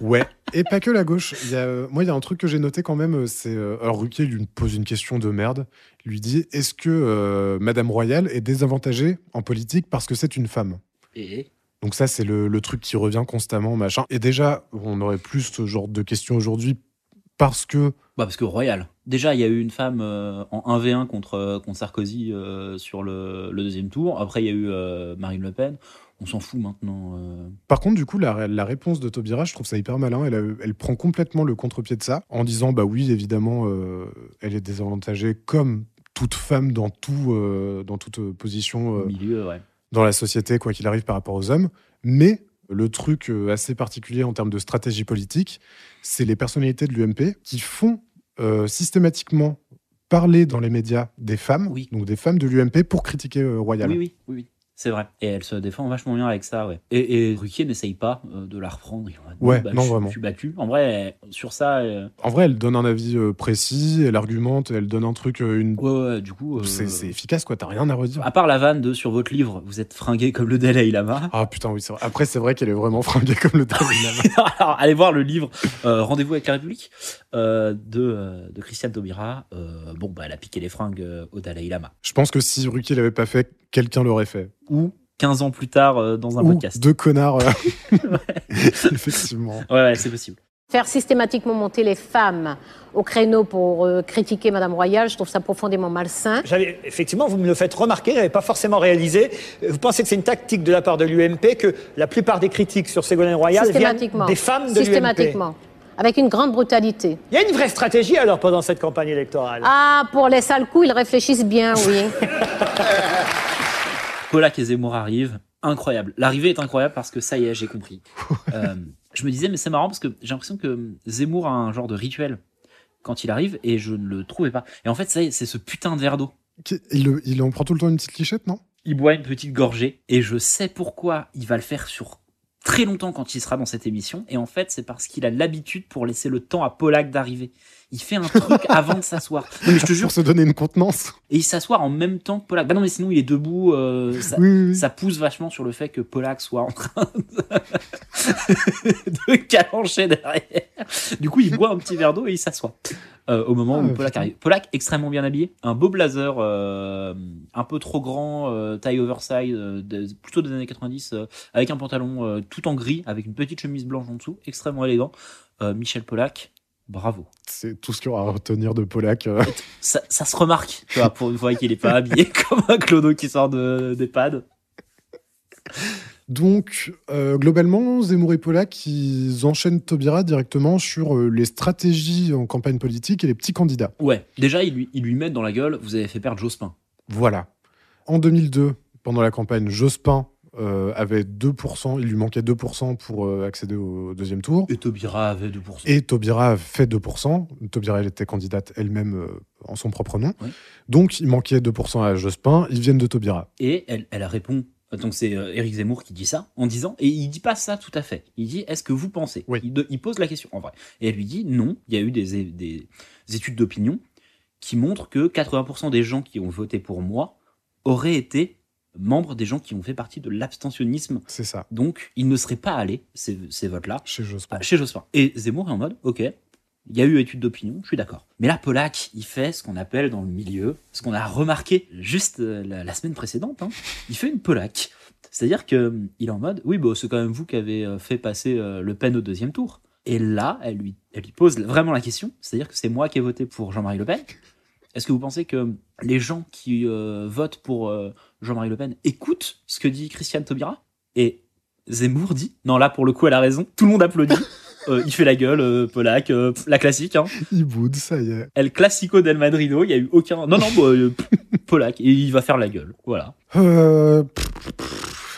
Ouais. Et pas que la gauche. Il y a, euh, moi, il y a un truc que j'ai noté quand même. euh, C'est alors Ruquier lui pose une question de merde. Il lui dit Est-ce que euh, Madame Royale est désavantagée en politique parce que c'est une femme? Et Donc ça, c'est le, le truc qui revient constamment, machin. Et déjà, on aurait plus ce genre de questions aujourd'hui parce que Bah parce que Royal. Déjà, il y a eu une femme euh, en 1v1 contre, contre Sarkozy euh, sur le, le deuxième tour. Après, il y a eu euh, Marine Le Pen. on s'en fout maintenant. euh. Par contre, du coup, la, la réponse de Taubira, je trouve ça hyper malin. Elle, a- elle prend complètement le contre-pied de ça en disant bah oui, évidemment, euh, elle est désavantagée comme toute femme dans tout, euh, dans toute euh, position euh, Au milieu, ouais. dans la société, quoi qu'il arrive par rapport aux hommes. Mais le truc euh, assez particulier en termes de stratégie politique, c'est les personnalités de l'UMP qui font euh, systématiquement parler dans les médias des femmes, Oui. donc des femmes de l'UMP pour critiquer euh, Royal. Oui, oui, oui, oui. C'est vrai. Et elle se défend vachement bien avec ça, ouais. Et, et Ruquier n'essaye pas euh, de la reprendre. Il Ouais, bah, non, je, vraiment. Je suis battu. En vrai, elle- sur ça, euh, En vrai, elle donne un avis euh, précis, elle argumente, elle donne un truc, une... ouais, ouais, du coup. c'est efficace, quoi. T'as rien à redire. À part la vanne de sur votre livre, vous êtes fringué comme le Dalai Lama. Ah putain, oui, c'est vrai. Après, c'est vrai qu'elle est vraiment fringuée comme le Dalai Lama. Alors, allez voir le livre Rendez-vous avec la République de, de Christiane Taubira. Bon, bah, elle a piqué les fringues au Dalai Lama. Je pense que si Ruki l'avait pas fait, quelqu'un l'aurait fait. Ou 15 ans plus tard euh, dans un Ou podcast. deux connards. euh, Effectivement. Ouais, ouais, c'est possible. Faire systématiquement monter les femmes au créneau pour euh, critiquer Madame Royal, je trouve ça profondément malsain. Effectivement, vous me le faites remarquer, je n'avais pas forcément réalisé. Vous pensez que c'est une tactique de la part de l'UMP que la plupart des critiques sur Ségolène Royal viennent des femmes de l'UMP Systématiquement. Avec une grande brutalité. Il y a une vraie stratégie alors pendant cette campagne électorale? Ah, pour les sales coups, ils réfléchissent bien, oui. Polak et Zemmour arrivent. Incroyable. L'arrivée est incroyable parce que ça y est, j'ai compris. Euh, je me disais, mais c'est marrant parce que j'ai l'impression que Zemmour a un genre de rituel quand il arrive et je ne le trouvais pas. Et en fait, ça y est, c'est ce putain de verre d'eau. Il, il en prend tout le temps une petite lichette, non? Il boit une petite gorgée et je sais pourquoi il va le faire sur très longtemps quand il sera dans cette émission. Et en fait, c'est parce qu'il a l'habitude pour laisser le temps à Polak d'arriver. Il fait un truc avant de s'asseoir. Non, mais je te jure. Pour se donner une contenance. Et il s'assoit en même temps que Polak. Bah non, mais sinon il est debout. euh, ça, Oui, oui, oui. ça pousse vachement sur le fait que Polak soit en train de, de calancher derrière. Du coup, il boit un petit verre d'eau et il s'assoit. Euh, au moment Ah, où putain. Polak arrive. Polak extrêmement bien habillé, un beau blazer, euh, un peu trop grand, taille oversize, de- plutôt des années 90, euh, avec un pantalon tout en gris, avec une petite chemise blanche en dessous, extrêmement élégant. Michel Polak, bravo. C'est tout ce qu'il y aura à retenir de Polak. euh. Ça, ça se remarque, tu vois, pour une fois qu'il est pas habillé comme un clodo qui sort de, d'EHPAD. Donc, euh, globalement, Zemmour et Polak, ils enchaînent Taubira directement sur euh, les stratégies en campagne politique et les petits candidats. Ouais, déjà, ils lui, ils lui mettent dans la gueule, vous avez fait perdre Jospin. Voilà. En 2002, pendant la campagne, Jospin euh, avait 2%, il lui manquait 2% pour euh, accéder au deuxième tour. Et Taubira avait 2%. Et Taubira a fait 2%. Taubira, elle était candidate elle-même euh, en son propre nom. Donc, il manquait 2% à Jospin. Ils viennent de Taubira. Et elle, elle répond. Donc c'est euh, Éric Zemmour qui dit ça en disant et il dit pas ça tout à fait. Il dit est-ce que vous pensez? Oui. il, de- il pose la question en vrai et elle lui dit non. Il y a eu des, des études d'opinion qui montrent que 80% des gens qui ont voté pour moi auraient été membres des gens qui ont fait partie de l'abstentionnisme. C'est ça, Donc ils ne seraient pas allés ces, ces votes-là chez Jospin. Ah, chez Jospin. Et Zemmour est en mode, ok, il y a eu étude d'opinion, je suis d'accord. Mais là, Polak, il fait ce qu'on appelle dans le milieu, ce qu'on a remarqué juste euh, la, la semaine précédente, hein, il fait une Polak. C'est-à-dire que euh, est en mode, oui, bah, c'est quand même vous qui avez euh, fait passer euh, Le Pen au deuxième tour. Et là, elle lui, elle lui pose vraiment la question, c'est-à-dire que c'est moi qui ai voté pour Jean-Marie Le Pen. Est-ce que vous pensez que les gens qui euh, votent pour euh, Jean-Marie Le Pen écoutent ce que dit Christiane Taubira Et Zemmour dit, non là pour le coup elle a raison, tout le monde applaudit. Euh, il fait la gueule, euh, Polak, euh, la classique. Hein. Il boude, ça y est. El Classico del Madrido, il y a eu aucun. Non, non, bah, Polak, et il va faire la gueule. Voilà.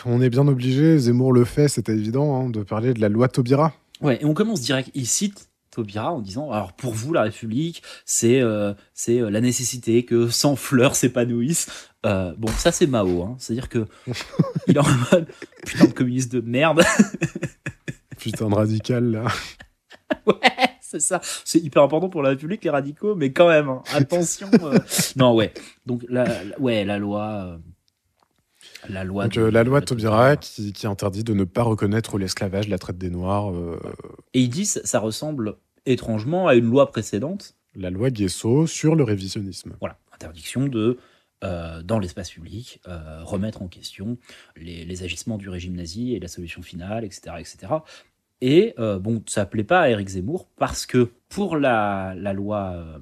On est bien obligé, Zemmour le fait, c'était évident, hein, de parler de la loi Taubira. Ouais, et on commence direct. Il cite Taubira en disant Alors pour vous, la République, c'est euh, c'est euh, la nécessité que 100 fleurs s'épanouissent. Euh, bon, ça c'est Mao, hein. c'est-à-dire que il est en mode putain de communiste de merde. Putain de radical, là. Ouais, c'est ça. C'est hyper important pour la République, les radicaux, mais quand même, hein, attention. euh. Non, ouais. Donc, la, la- ouais, la loi. euh, La loi, Donc, de- la loi de Taubira qui, qui interdit de ne pas reconnaître l'esclavage, la traite des Noirs, euh, Et il dit ça, ça ressemble étrangement à une loi précédente. la loi Guesso sur le révisionnisme. Voilà, interdiction de, euh, dans l'espace public, euh, remettre en question les, les agissements du régime nazi et la solution finale, etc. etc. Et euh, bon, ça plaît pas à Éric Zemmour parce que pour la, la loi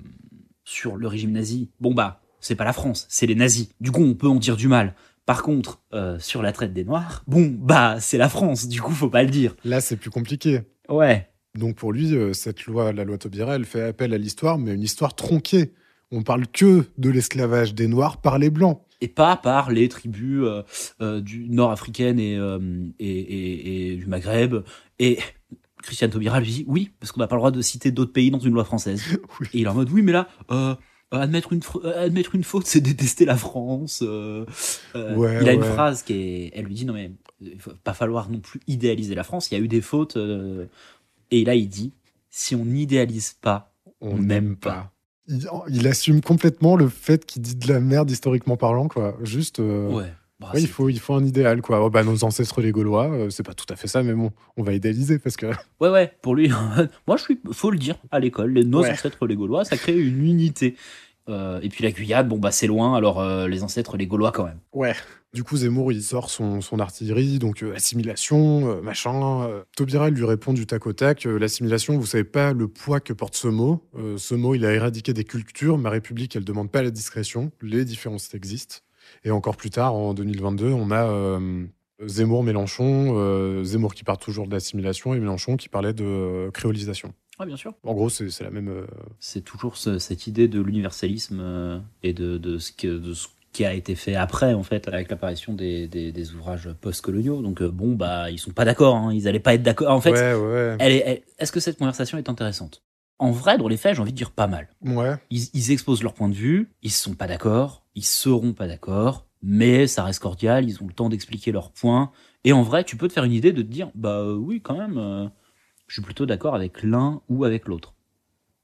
sur le régime nazi, bon bah, c'est pas la France, c'est les nazis. Du coup, on peut en dire du mal. Par contre, euh, sur la traite des Noirs, bon, bah, c'est la France, du coup, faut pas le dire. Là, c'est plus compliqué. Ouais. Donc pour lui, euh, cette loi, la loi Taubira, elle fait appel à l'histoire, mais une histoire tronquée. On parle que de l'esclavage des Noirs par les Blancs. Et pas par les tribus euh, euh, du nord-africaine et, euh, et, et- et du Maghreb. Et Christiane Taubira lui dit oui, parce qu'on n'a pas le droit de citer d'autres pays dans une loi française. Et il est en mode oui, mais là, admettre, une, admettre une faute, c'est détester la France. Ouais, il a une phrase qui est. Elle lui dit non, mais il faut pas falloir non plus idéaliser la France. Il y a eu des fautes. euh, et là, il dit si on n'idéalise pas, on n'aime pas. Il, il assume complètement le fait qu'il dit de la merde historiquement parlant, quoi. Juste. euh, Ouais. Bah, ouais, il, faut, il faut un idéal, quoi. Oh, bah, nos ancêtres, les Gaulois, euh, c'est pas tout à fait ça, mais bon, on va idéaliser parce que. Ouais, ouais, pour lui, moi je suis, faut le dire, à l'école, nos Ouais. ancêtres les Gaulois, ça crée une unité. Euh, et puis la Guyane, bon bah c'est loin, alors euh, les ancêtres les Gaulois quand même. Ouais. Du coup, Zemmour, il sort son, son artillerie, donc euh, assimilation, machin. Taubira, lui répond du tac au tac. L'assimilation, vous savez pas le poids que porte ce mot. Ce mot, il a éradiqué des cultures. Ma République, elle demande pas la discrétion. Les différences existent. Et encore plus tard, en 2022, on a euh, Zemmour, Mélenchon, Zemmour qui parle toujours de l'assimilation et Mélenchon qui parlait de créolisation. Ouais, bien sûr. En gros, c'est la même. euh, C'est toujours ce- cette idée de l'universalisme euh, et de, de ce que, de ce qui a été fait après, en fait, avec l'apparition des, des, des ouvrages post-coloniaux. Donc euh, bon, bah ils sont pas d'accord, hein, ils allaient pas être d'accord. En fait, Ouais, ouais. elle est, elle- est-ce que cette conversation est intéressante? En vrai, dans les faits, j'ai envie de dire pas mal. Ouais. Ils, ils exposent leur point de vue, ils sont pas d'accord, ils seront pas d'accord, mais ça reste cordial, ils ont le temps d'expliquer leurs points. Et en vrai, tu peux te faire une idée de te dire, bah oui, quand même, euh, je suis plutôt d'accord avec l'un ou avec l'autre.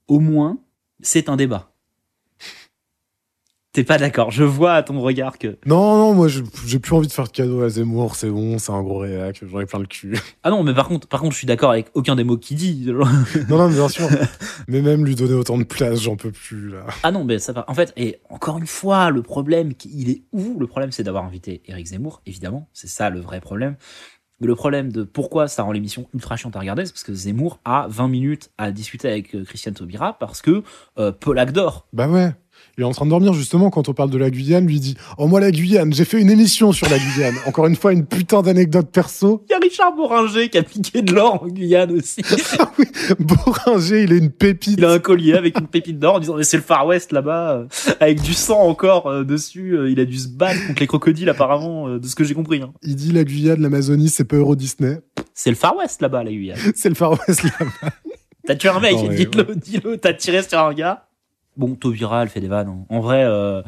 Au moins, c'est un débat. T'es pas d'accord, je vois à ton regard que. Non, non, moi, j'ai plus envie de faire de cadeau à Zemmour. C'est bon, c'est un gros réac. J'en ai plein le cul. Ah non, mais par contre, par contre, je suis d'accord avec aucun des mots qu'il dit. non, non, mais bien sûr. mais même lui donner autant de place, j'en peux plus, là. Ah non, mais ça va. En fait, et encore une fois, le problème, il est où? Le problème, c'est d'avoir invité Eric Zemmour, évidemment. C'est ça le vrai problème. Le problème de pourquoi ça rend l'émission ultra chiante à regarder, c'est parce que Zemmour a 20 minutes à discuter avec euh, Christiane Taubira parce que euh, Polak dort. Bah ouais. Il est en train de dormir justement quand on parle de la Guyane. Lui dit Oh, moi, la Guyane, j'ai fait une émission sur la Guyane. Encore une fois, une putain d'anecdote perso. Il y a Richard Boringer qui a piqué de l'or en Guyane aussi. Boringer, il est une pépite. Il a un collier avec une pépite d'or en disant mais c'est le Far West là-bas, euh, avec du sang encore euh, dessus. euh, il a dû se battre contre les crocodiles apparemment, de ce que j'ai compris. hein. Il dit la Guyane, l'Amazonie, c'est pas Euro Disney. C'est le Far West là-bas, la Guyane. C'est le Far West là-bas. T'as tué un mec, Non, mais dis-le, dis-le, t'as tiré sur un gars. Bon, Taubira, elle fait des vannes. hein. En vrai, euh,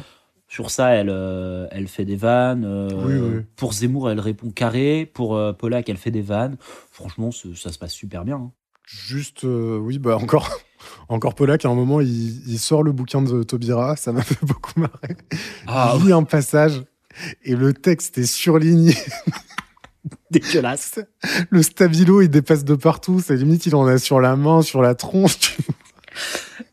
sur ça, elle, euh, elle fait des vannes. euh, Oui, oui. Pour Zemmour, elle répond carré. Pour Polak, elle fait des vannes. Franchement, ça se passe super bien. hein. Juste, oui, bah encore, encore Polak, à un moment, il, il sort le bouquin de Taubira. Ça m'a fait beaucoup marrer. Ah, il lit un passage et le texte est surligné. Dégueulasse. Le stabilo, il dépasse de partout. C'est limite, il en a sur la main, sur la tronche.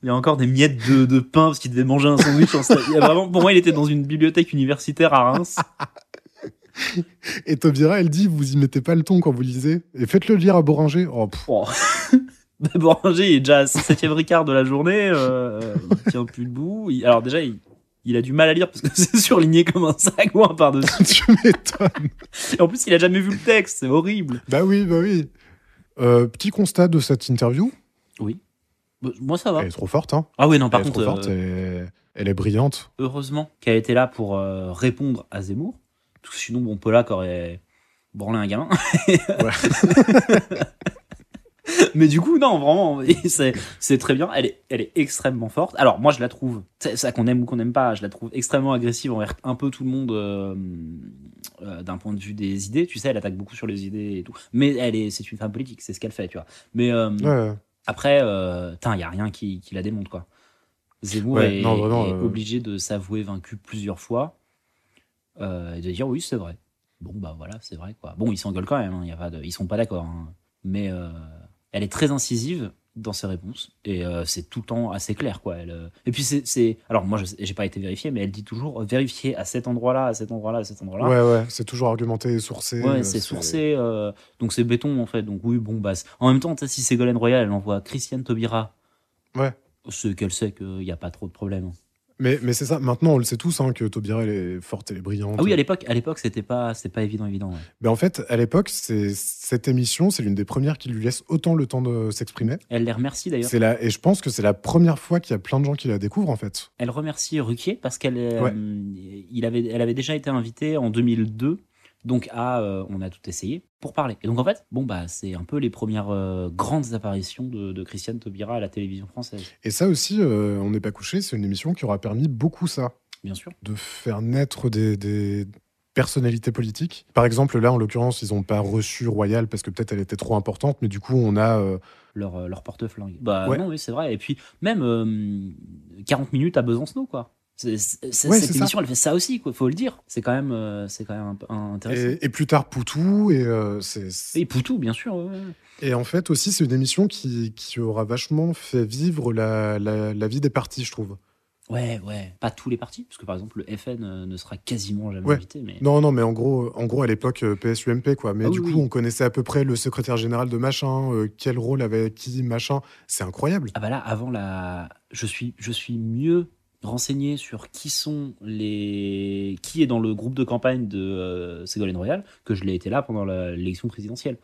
Il y a encore des miettes de, de pain parce qu'il devait manger un sandwich. en il y a vraiment, pour moi, il était dans une bibliothèque universitaire à Reims. Et Taubira, elle dit, vous y mettez pas le ton quand vous lisez. Et faites-le lire à Boringer. Oh. Oh. Bah, Boranger, il est déjà à 7ème Ricard de la journée. euh, il tient plus debout. Il- alors, déjà, il, il a du mal à lire parce que c'est surligné comme un sagouin par-dessus. tu m'étonnes. Et en plus, il a jamais vu le texte. C'est horrible. Bah oui, bah oui. Euh, petit constat de cette interview. Oui. Bah, Moi, ça va. Elle est trop forte, hein. Ah oui, non, par elle est contre, trop forte, euh, elle est brillante. heureusement qu'elle était là pour euh, répondre à Zemmour. Parce que sinon, bon, Polak aurait branlé un gamin. Mais du coup, non, vraiment, c'est c'est très bien. Elle est, elle est extrêmement forte. Alors, moi, je la trouve, c'est ça qu'on aime ou qu'on n'aime pas, je la trouve extrêmement agressive envers un peu tout le monde euh, euh, d'un point de vue des idées. Tu sais, elle attaque beaucoup sur les idées et tout. Mais elle est, c'est une femme politique, c'est ce qu'elle fait, tu vois. Mais euh, Ouais. Après, euh, il n'y a rien qui, qui la démonte, quoi. Zemmour Ouais, est, non, vraiment, est euh, obligé de s'avouer vaincu plusieurs fois euh, et de dire oui, c'est vrai. Bon, bah voilà, c'est vrai, quoi. Bon, ils s'engueulent quand même, hein, y a pas de, ils sont pas d'accord. hein. Mais elle est très incisive dans ses réponses et euh, c'est tout le temps assez clair, quoi. Elle, euh, Et puis, c'est-. Alors, moi, j'ai pas été vérifié, mais elle dit toujours vérifier à cet endroit-là, à cet endroit-là, à cet endroit-là. Ouais, ouais, c'est toujours argumenté et sourcé. Ouais, euh, c'est sourcé, euh, donc c'est béton en fait. Donc oui, bon, bah, en même temps, si Ségolène Royal, elle envoie Christiane Taubira, Ouais. c'est qu'elle sait qu'il n'y a pas trop de problème. Mais, mais c'est ça, maintenant on le sait tous hein, que Taubira elle est forte, elle est brillante. Ah oui, à l'époque, à l'époque, c'était pas, c'était pas évident, évident. ouais. Ben, en fait, à l'époque, c'est cette émission, c'est l'une des premières qui lui laisse autant le temps de s'exprimer. Elle les remercie d'ailleurs. C'est la, et je pense que c'est la première fois qu'il y a plein de gens qui la découvrent en fait. Elle remercie Ruquier parce qu'elle, euh, il avait, elle avait déjà été invitée en 2002, donc à, euh, on a tout essayé pour parler. Et donc en fait, bon bah c'est un peu les premières euh, grandes apparitions de, de Christiane Taubira à la télévision française, Et ça aussi, euh, on n'est pas couché, c'est une émission qui aura permis beaucoup ça, bien sûr. de faire naître des, des personnalités politiques. Par exemple, là en l'occurrence, ils n'ont pas reçu Royal parce que peut-être elle était trop importante, mais du coup, on a. Leur, leur porte-flingue. Bah Ouais. non, oui, c'est vrai. Et puis même euh, 40 minutes à Besancenot, quoi. Ouais, cette ça. émission, elle fait ça aussi, quoi. Faut le dire. C'est quand même, euh, c'est quand même un intéressant. et, et plus tard, Poutou, et euh, c'est. Et Poutou, bien sûr. ouais. Et en fait, aussi, c'est une émission qui, qui aura vachement fait vivre la, la, la vie des partis, je trouve. Ouais, ouais. Pas tous les partis, parce que par exemple, le FN euh, ne sera quasiment jamais Ouais. invité. Mais... Non, non, mais en gros, en gros à l'époque, PSUMP, quoi. Mais Ah du oui, coup, oui. on connaissait à peu près le secrétaire général de machin, euh, quel rôle avait qui, machin. C'est incroyable. Ah bah là, avant la, je suis, je suis mieux renseigné sur qui sont les, qui est dans le groupe de campagne de euh, Ségolène Royal que je l'ai été là pendant l'élection présidentielle.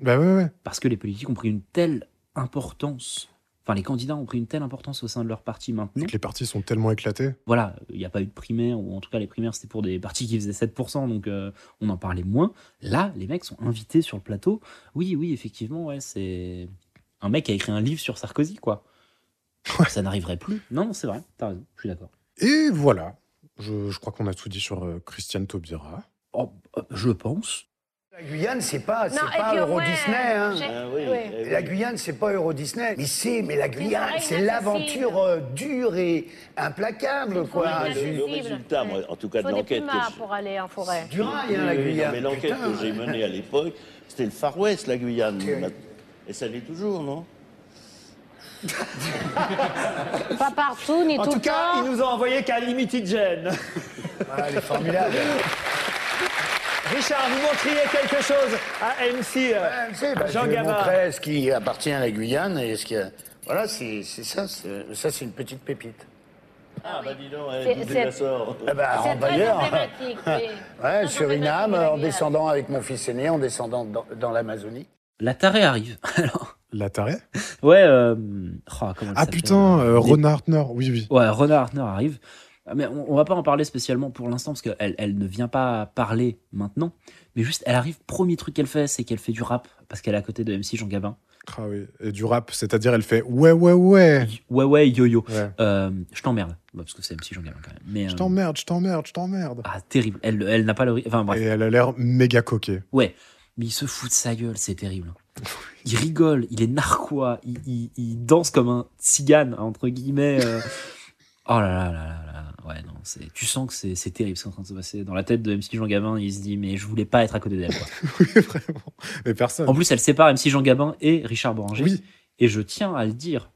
Bah ouais, ouais. Parce que les politiques ont pris une telle importance, enfin les candidats ont pris une telle importance au sein de leur parti maintenant. Et que les partis sont tellement éclatés. Voilà, il n'y a pas eu de primaire, ou en tout cas les primaires c'était pour des partis qui faisaient 7%, donc euh, on en parlait moins. Là, les mecs sont invités sur le plateau. Oui, oui, effectivement, ouais, c'est un mec qui a écrit un livre sur Sarkozy, quoi. Ça n'arriverait plus. Non, non, c'est vrai, t'as raison, je suis d'accord. Et voilà. Je, je crois qu'on a tout dit sur euh, Christiane Taubira. Oh, euh, je pense. La Guyane, c'est pas, c'est pas Euro Disney. Hein. j'ai- Ah oui, eh oui. La Guyane, c'est pas Euro Disney. Mais c'est, mais la Guyane, c'est l'aventure euh, dure et implacable, quoi. Le résultat, moi, en tout cas, de l'enquête que pour aller en forêt. Du rail, hein, la Guyane. Mais l'enquête Putain. que j'ai menée à l'époque, c'était le Far West, la Guyane. Et ça l'est toujours, non? Pas partout, ni En tout tout le cas, temps. ils nous ont envoyé qu'à Limited Gen. Ah, elle est formidable. Richard, vous montriez quelque chose à MC euh, sais, bah, Jean je Gabin. montrais ce qui appartient à la Guyane et ce qui. a- Voilà, c'est c'est ça. c'est- Ça, c'est une petite pépite. Ah, bah dis donc, elle, c'est- la sort Ah bah, en oui. Ouais, Suriname, en descendant avec mon fils aîné, en descendant dans, dans l'Amazonie. La tarée arrive. Alors, La tarée ouais, euh, oh, Ah putain, euh, Rona Hartner, oui, oui. Ouais, Rona Hartner arrive. Ah, Mais on, on va pas en parler spécialement pour l'instant parce qu'elle elle ne vient pas parler maintenant. Mais juste, elle arrive, premier truc qu'elle fait, c'est qu'elle fait du rap parce qu'elle est à côté de MC Jean Gabin. Ah oui. Et du rap, c'est-à-dire elle fait ouais, ouais, ouais. Ouais, ouais, yo yo. Ouais. Euh, je t'emmerde. Bah, parce que c'est MC Jean Gabin quand même. Mais, Je euh, t'emmerde, je t'emmerde, je t'emmerde. Ah, terrible. Elle, elle n'a pas le. Enfin, bref. Et elle a l'air méga coquée. Ouais. Mais il se fout de sa gueule, c'est terrible. Il rigole, il est narquois, il, il- il danse comme un cigane, entre guillemets. euh. Oh là là là là là. Ouais, non, c'est- tu sens que c'est c'est terrible ce qui est en train de se passer. Dans la tête de MC Jean Gabin, il se dit, mais je voulais pas être à côté d'elle. quoi. oui, vraiment. Mais personne. En plus, elle sépare MC Jean Gabin et Richard Boranger. Oui. Et je tiens à le dire,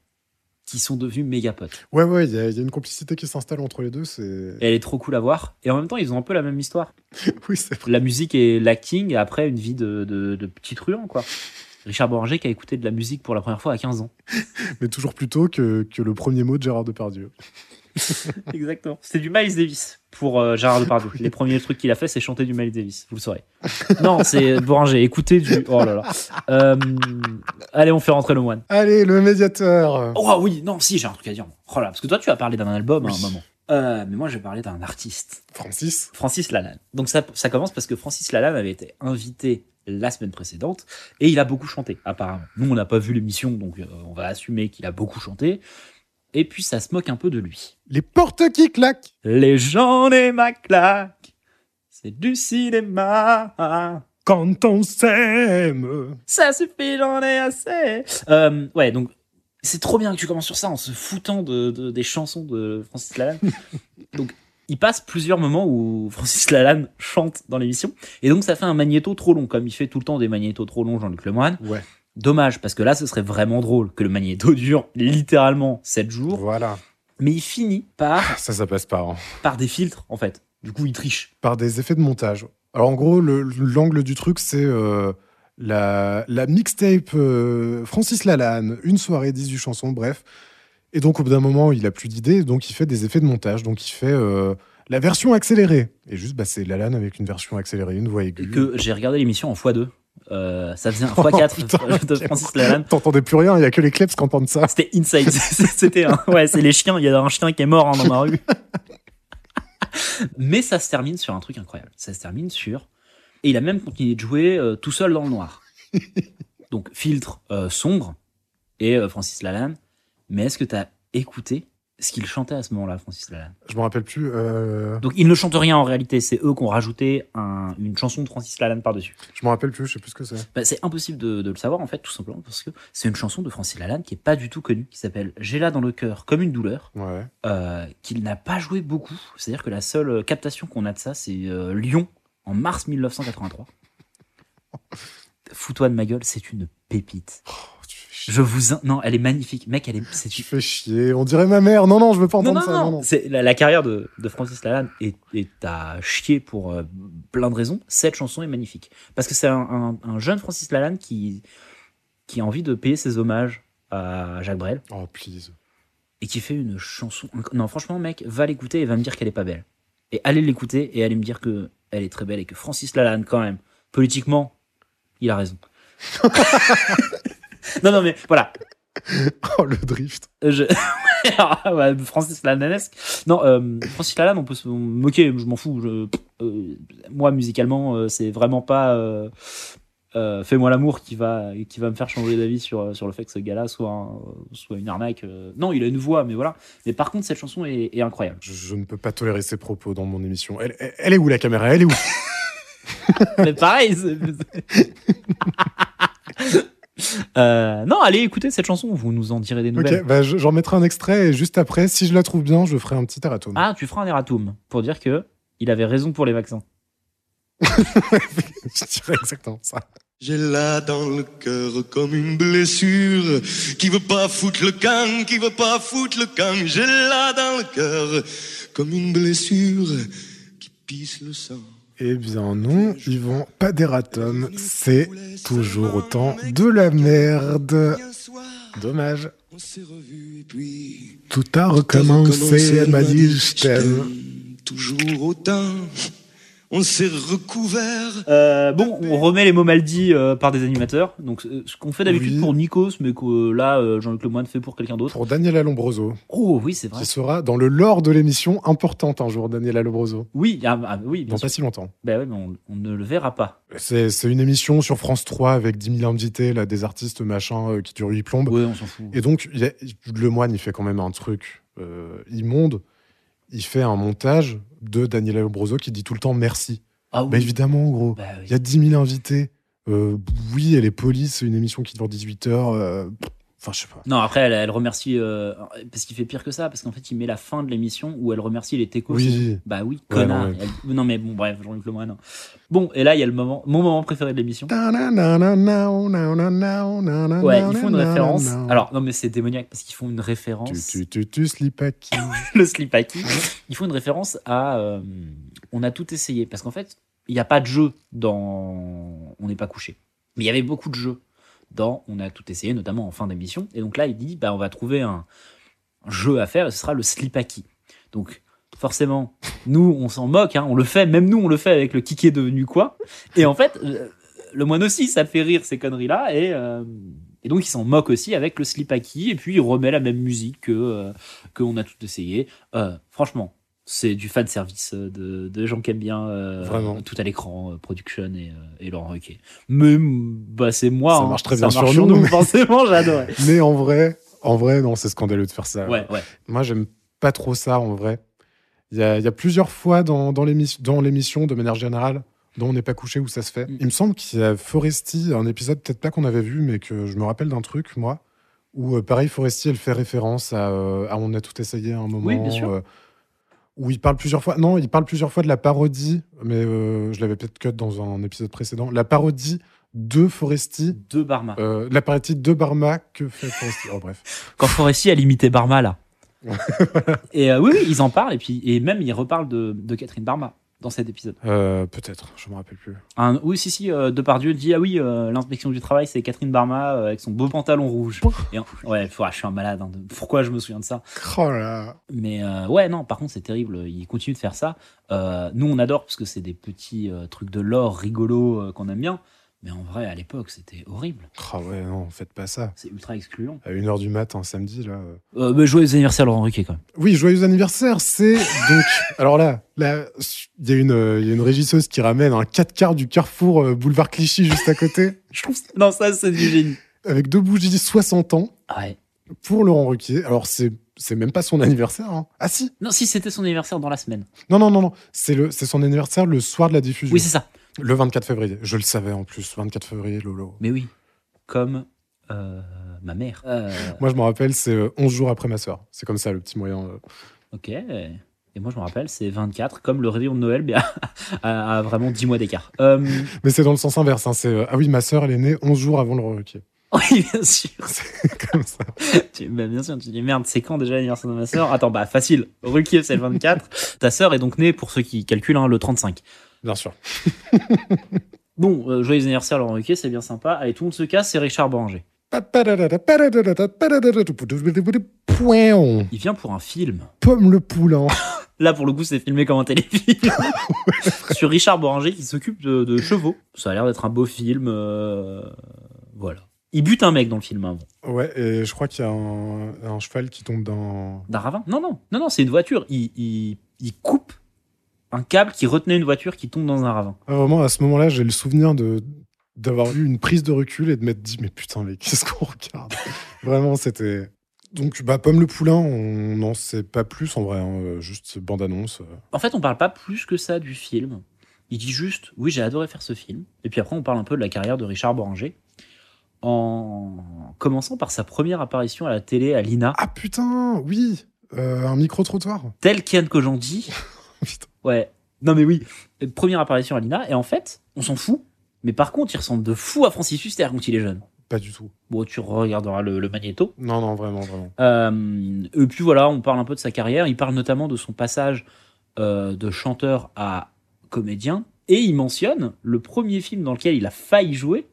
qu'ils sont devenus méga potes. Ouais, ouais, il y, a il y a une complicité qui s'installe entre les deux. C'est. Et elle est trop cool à voir. Et en même temps, ils ont un peu la même histoire. oui, c'est vrai. La musique et l'acting, et après une vie de, de, de petit truand, quoi. Richard Boranger qui a écouté de la musique pour la première fois à 15 ans. Mais toujours plus tôt que, que le premier mot de Gérard Depardieu. Exactement. C'était du Miles Davis pour euh, Gérard Depardieu. Les premiers trucs qu'il a fait, c'est chanter du Miles Davis. Vous le saurez. Non, c'est Boranger. Écoutez du. Oh là là. Euh, allez, on fait rentrer le moine. Allez, le médiateur. Oh oui, non, si, j'ai un truc à dire. Oh là, parce que toi, tu as parlé d'un album à un moment. Euh, mais moi, je vais parler d'un artiste. Francis. Francis Lalanne. Donc ça, ça commence parce que Francis Lalanne avait été invité la semaine précédente et il a beaucoup chanté, apparemment. Nous, on n'a pas vu l'émission, donc euh, on va assumer qu'il a beaucoup chanté. Et puis, ça se moque un peu de lui. Les portes qui claquent. Les gens des ma claque, c'est du cinéma. Quand on s'aime. Ça suffit, j'en ai assez. Euh, ouais, donc c'est trop bien que tu commences sur ça en se foutant de, de- des chansons de Francis Lalanne. donc il passe plusieurs moments où Francis Lalanne chante dans l'émission. Et donc ça fait un magnéto trop long, comme il fait tout le temps des magnétos trop longs, Jean-Luc Lemoyne. Ouais. Dommage, parce que là, ce serait vraiment drôle que le magnéto dure littéralement 7 jours. Voilà. Mais il finit par, Ça, ça passe pas. hein. par des filtres, en fait. Du coup, il triche. Par des effets de montage. Alors, en gros, le- l'angle du truc, c'est euh, la, la mixtape euh, Francis Lalanne, une soirée, 18 chansons, bref. Et donc, au bout d'un moment, il a plus d'idées, donc il fait des effets de montage. Donc, il fait euh, la version accélérée. Et juste, bah, c'est Lalanne avec une version accélérée, une voix aiguë. Que j'ai regardé l'émission en x2. Euh, ça faisait un x4 Oh, de Francis Lalanne. T'entendais plus rien, il y a que les kleps qui entendent ça. C'était inside. C'était un- ouais, c'est les chiens. Il y a un chien qui est mort hein, dans ma rue. Mais ça se termine sur un truc incroyable. Ça se termine sur et il a même continué de jouer euh, tout seul dans le noir. Donc filtre euh, sombre et euh, Francis Lalanne. Mais est-ce que tu as écouté ce qu'il chantait à ce moment-là, Francis Lalanne? Je me rappelle plus. euh, Donc il ne chante rien en réalité. C'est eux qui ont rajouté un- une chanson de Francis Lalanne par-dessus. Je me rappelle plus, je sais plus ce que c'est. Bah, c'est impossible de, de le savoir en fait, tout simplement parce que c'est une chanson de Francis Lalanne qui est pas du tout connue, qui s'appelle J'ai là dans le cœur comme une douleur, Ouais. euh, qu'il n'a pas joué beaucoup. C'est-à-dire que la seule euh, captation qu'on a de ça, c'est euh, Lyon en mars 1983. Fous-toi de ma gueule, c'est une pépite. Je vous in- non, elle est magnifique, mec, elle est c'est Tu fais chier. On dirait ma mère. Non, non, je veux pas non, entendre non, ça. non, Non, non. C'est la, la carrière de, de Francis Lalanne est, est à chier pour euh, plein de raisons. Cette chanson est magnifique parce que c'est un, un- un jeune Francis Lalanne qui qui a envie de payer ses hommages à Jacques Brel Oh, please. et qui fait une chanson. Non, franchement, mec, va l'écouter et va me dire qu'elle est pas belle. Et allez l'écouter et allez me dire que elle est très belle et que Francis Lalanne, quand même, politiquement, il a raison. non, non, mais voilà. Oh, le drift. Euh, Je... Ouais, Francis Lalannesque. Non, euh, Francis Lalanne, on peut se moquer, je m'en fous. Je... euh, moi, musicalement, euh, c'est vraiment pas euh, euh, Fais-moi l'amour qui va, qui va me faire changer d'avis sur, sur le fait que ce gars-là soit, un- soit une arnaque. euh. Non, il a une voix, mais voilà. Mais par contre, cette chanson est, est incroyable. Je, je ne peux pas tolérer ces propos dans mon émission. Elle, elle- elle est où la caméra? Elle est où? Mais pareil. Euh, non, allez écouter cette chanson, vous nous en direz des nouvelles. Ok, bah, je- j'en mettrai un extrait et juste après, si je la trouve bien, je ferai un petit erratum. Ah, tu feras un erratum pour dire que il avait raison pour les vaccins. je dirais exactement ça. J'ai là dans le cœur comme une blessure qui veut pas foutre le camp, qui veut pas foutre le camp. J'ai là dans le cœur comme une blessure qui pisse le sang. Eh bien non, Yvan, pas d'erratum, c'est toujours autant de la merde. Dommage. Tout a recommencé, elle m'a dit je t'aime. toujours autant. On s'est recouvert. Euh, bon, on remet les mots mal dits euh, par des animateurs. Donc, euh, ce qu'on fait d'habitude Oui. pour Nikos, mais que là, euh, Jean-Luc Lemoyne fait pour quelqu'un d'autre. Pour Daniela Lombroso, Oh oui, c'est vrai. qui sera dans le lore de l'émission importante un jour, Daniela Lombroso. Oui, ah, ah, oui, bien Dans sûr. pas si longtemps. Ben ouais, mais on, on ne le verra pas. C'est une émission sur France 3 avec 10 000 invités, là, des artistes machin euh, qui durent 8 plombes. Ouais, on s'en fout. Et donc, il a- le moine, il fait quand même un truc euh, immonde. Il fait un montage de Daniela Lombroso qui dit tout le temps merci. Ah oui. Bah évidemment, gros. Bah oui. Il y a 10 000 invités. Euh, oui, elle est polie, c'est une émission qui dure 18 heures. euh, Enfin, je sais pas. Non, après, elle, elle remercie. euh, parce qu'il fait pire que ça, parce qu'en fait, il met la fin de l'émission où elle remercie les techos. Oui. Bah oui, Ouais, connard. non, mais- Elle- non, mais bon, bref, Jean-Luc Lemoyne. hein. Bon, et là, il y a le moment, mon moment préféré de l'émission. Ouais, ils font une référence. Alors, non, mais c'est démoniaque parce qu'ils font une référence. Tu, tu, tu, tu, slipaki. le slipaki. Ils font une référence à. euh, on a tout essayé. Parce qu'en fait, il n'y a pas de jeu dans On n'est pas couché. Mais il y avait beaucoup de jeux dans On a tout essayé, notamment en fin d'émission. Et donc là, il dit bah, on va trouver un jeu à faire et ce sera le slipaki. Donc, forcément, nous, on s'en moque. hein, on le fait. Même nous, on le fait avec le est devenu quoi. Et en fait, euh, le moine aussi, ça fait rire ces conneries-là. Et. euh, et donc il s'en moque aussi avec le slipaki et puis il remet la même musique que euh, a tout essayé. Euh, franchement, c'est du fan service euh, de, de gens qui aiment bien euh, Vraiment. tout à l'écran, euh, production et, et Laurent Ruquier. Mais bah c'est moi. Ça hein. marche très Ça bien marche sur nous, mais- Forcément, j'adorais. Mais en vrai, en vrai, non, c'est scandaleux de faire ça. Ouais, ouais. Moi, j'aime pas trop ça, en vrai. Il y a, il y a plusieurs fois dans, dans l'émission, de manière générale, dont on n'est pas couché où ça se fait. Mm. Il me semble qu'il y a Foresti, un épisode peut-être pas qu'on avait vu, mais que je me rappelle d'un truc, moi, où euh, pareil, Foresti, elle fait référence à, à On a tout essayé à un moment. Oui, bien sûr. Où il parle plusieurs fois. Non, il parle plusieurs fois de la parodie, mais euh, je l'avais peut-être cut dans un épisode précédent. La parodie de Foresti. De Barma. Euh, la parodie de Barma que fait Foresti? Oh, bref. Quand Foresti a limité Barma là. Et euh, oui, oui, ils en parlent et puis et même ils reparlent de, de Catherine Barma dans cet épisode. Euh, Peut-être, je me rappelle plus. Un- oui, si, si, euh, Depardieu dit Ah oui, euh, l'inspection du travail, c'est Catherine Barma euh, avec son beau pantalon rouge. Et ouais, faut- ah, je suis un malade. hein, de- pourquoi je me souviens de ça? Oh là. Mais euh, ouais, non, par contre, c'est terrible. Il continue de faire ça. Nous, on adore parce que c'est des petits trucs de l'or rigolos qu'on aime bien. Mais en vrai, à l'époque, c'était horrible. Ah ouais, non, faites pas ça. C'est ultra excluant. À 1h du matin, samedi, là. euh. Mais joyeux anniversaire, Laurent Ruquier, quand même. Oui, joyeux anniversaire, c'est donc... Alors là, là, il y, a une, euh, y a une régisseuse qui ramène un 4 quarts du Carrefour euh, boulevard Clichy juste à côté. Je trouve ça- Non, ça, c'est du génie. Avec deux bougies 60 ans Ouais. pour Laurent Ruquier. Alors, c'est c'est même pas son anniversaire. hein. Ah si Non, si c'était son anniversaire dans la semaine. Non, non, non, non. C'est le- c'est son anniversaire le soir de la diffusion. Oui, c'est ça. Le 24 février. Je le savais en plus. 24 février, Lolo. Mais oui, comme euh, ma mère. Euh, Moi, je me rappelle, c'est euh, 11 jours après ma soeur. C'est comme ça, le petit moyen. euh. ok. Et moi, je me rappelle, c'est 24, comme le réveillon de Noël, mais à, vraiment 10 mois d'écart. Euh, Mais c'est dans le sens inverse. hein. C'est euh, Ah oui, ma soeur, elle est née 11 jours avant Laurent Ruquier. oui, bien sûr. C'est comme ça. Tu- bah, bien sûr, tu dis merde, c'est quand déjà l'anniversaire de ma sœur? Attends, bah facile. Ruquier, c'est le 24. Ta sœur est donc née, pour ceux qui calculent, hein, le 35. Bien sûr. Bon, euh, joyeux anniversaire Laurent Ruquier, c'est bien sympa. Allez, tout le monde se casse, c'est Richard Boranger. Il vient pour un film. Pomme le poulain. Là, pour le coup, c'est filmé comme un téléfilm. Sur Richard Boranger qui s'occupe de, de chevaux. Ça a l'air d'être un beau film. euh, Voilà. Il bute un mec dans le film avant. Ouais, et je crois qu'il y a un, un cheval qui tombe dans. D'un ravin Non, non, non, non, c'est une voiture. Il, il, il coupe un câble qui retenait une voiture qui tombe dans un ravin. Ah, vraiment, à ce moment-là, j'ai le souvenir de d'avoir eu une prise de recul et de m'être dit, mais putain, mais qu'est-ce qu'on regarde? Vraiment, c'était. Donc, bah, Pomme le Poulain, on n'en sait pas plus en vrai, hein, euh, juste bande-annonce. euh. En fait, on parle pas plus que ça du film. Il dit juste, oui, j'ai adoré faire ce film. Et puis après, on parle un peu de la carrière de Richard Boranger. En commençant par sa première apparition à la télé à l'INA, Ah putain, oui euh, Un micro-trottoir tel Kian Kojandi. Ouais. Non, mais oui. Euh, Première apparition à l'INA. Et en fait, on s'en fout. Mais par contre, il ressemble de fou à Francis Huster quand il est jeune. Pas du tout. Bon, tu regarderas le, le magnéto. Non, non, vraiment, vraiment. Euh, et puis voilà, on parle un peu de sa carrière. Il parle notamment de son passage euh, de chanteur à comédien. Et il mentionne le premier film dans lequel il a failli jouer.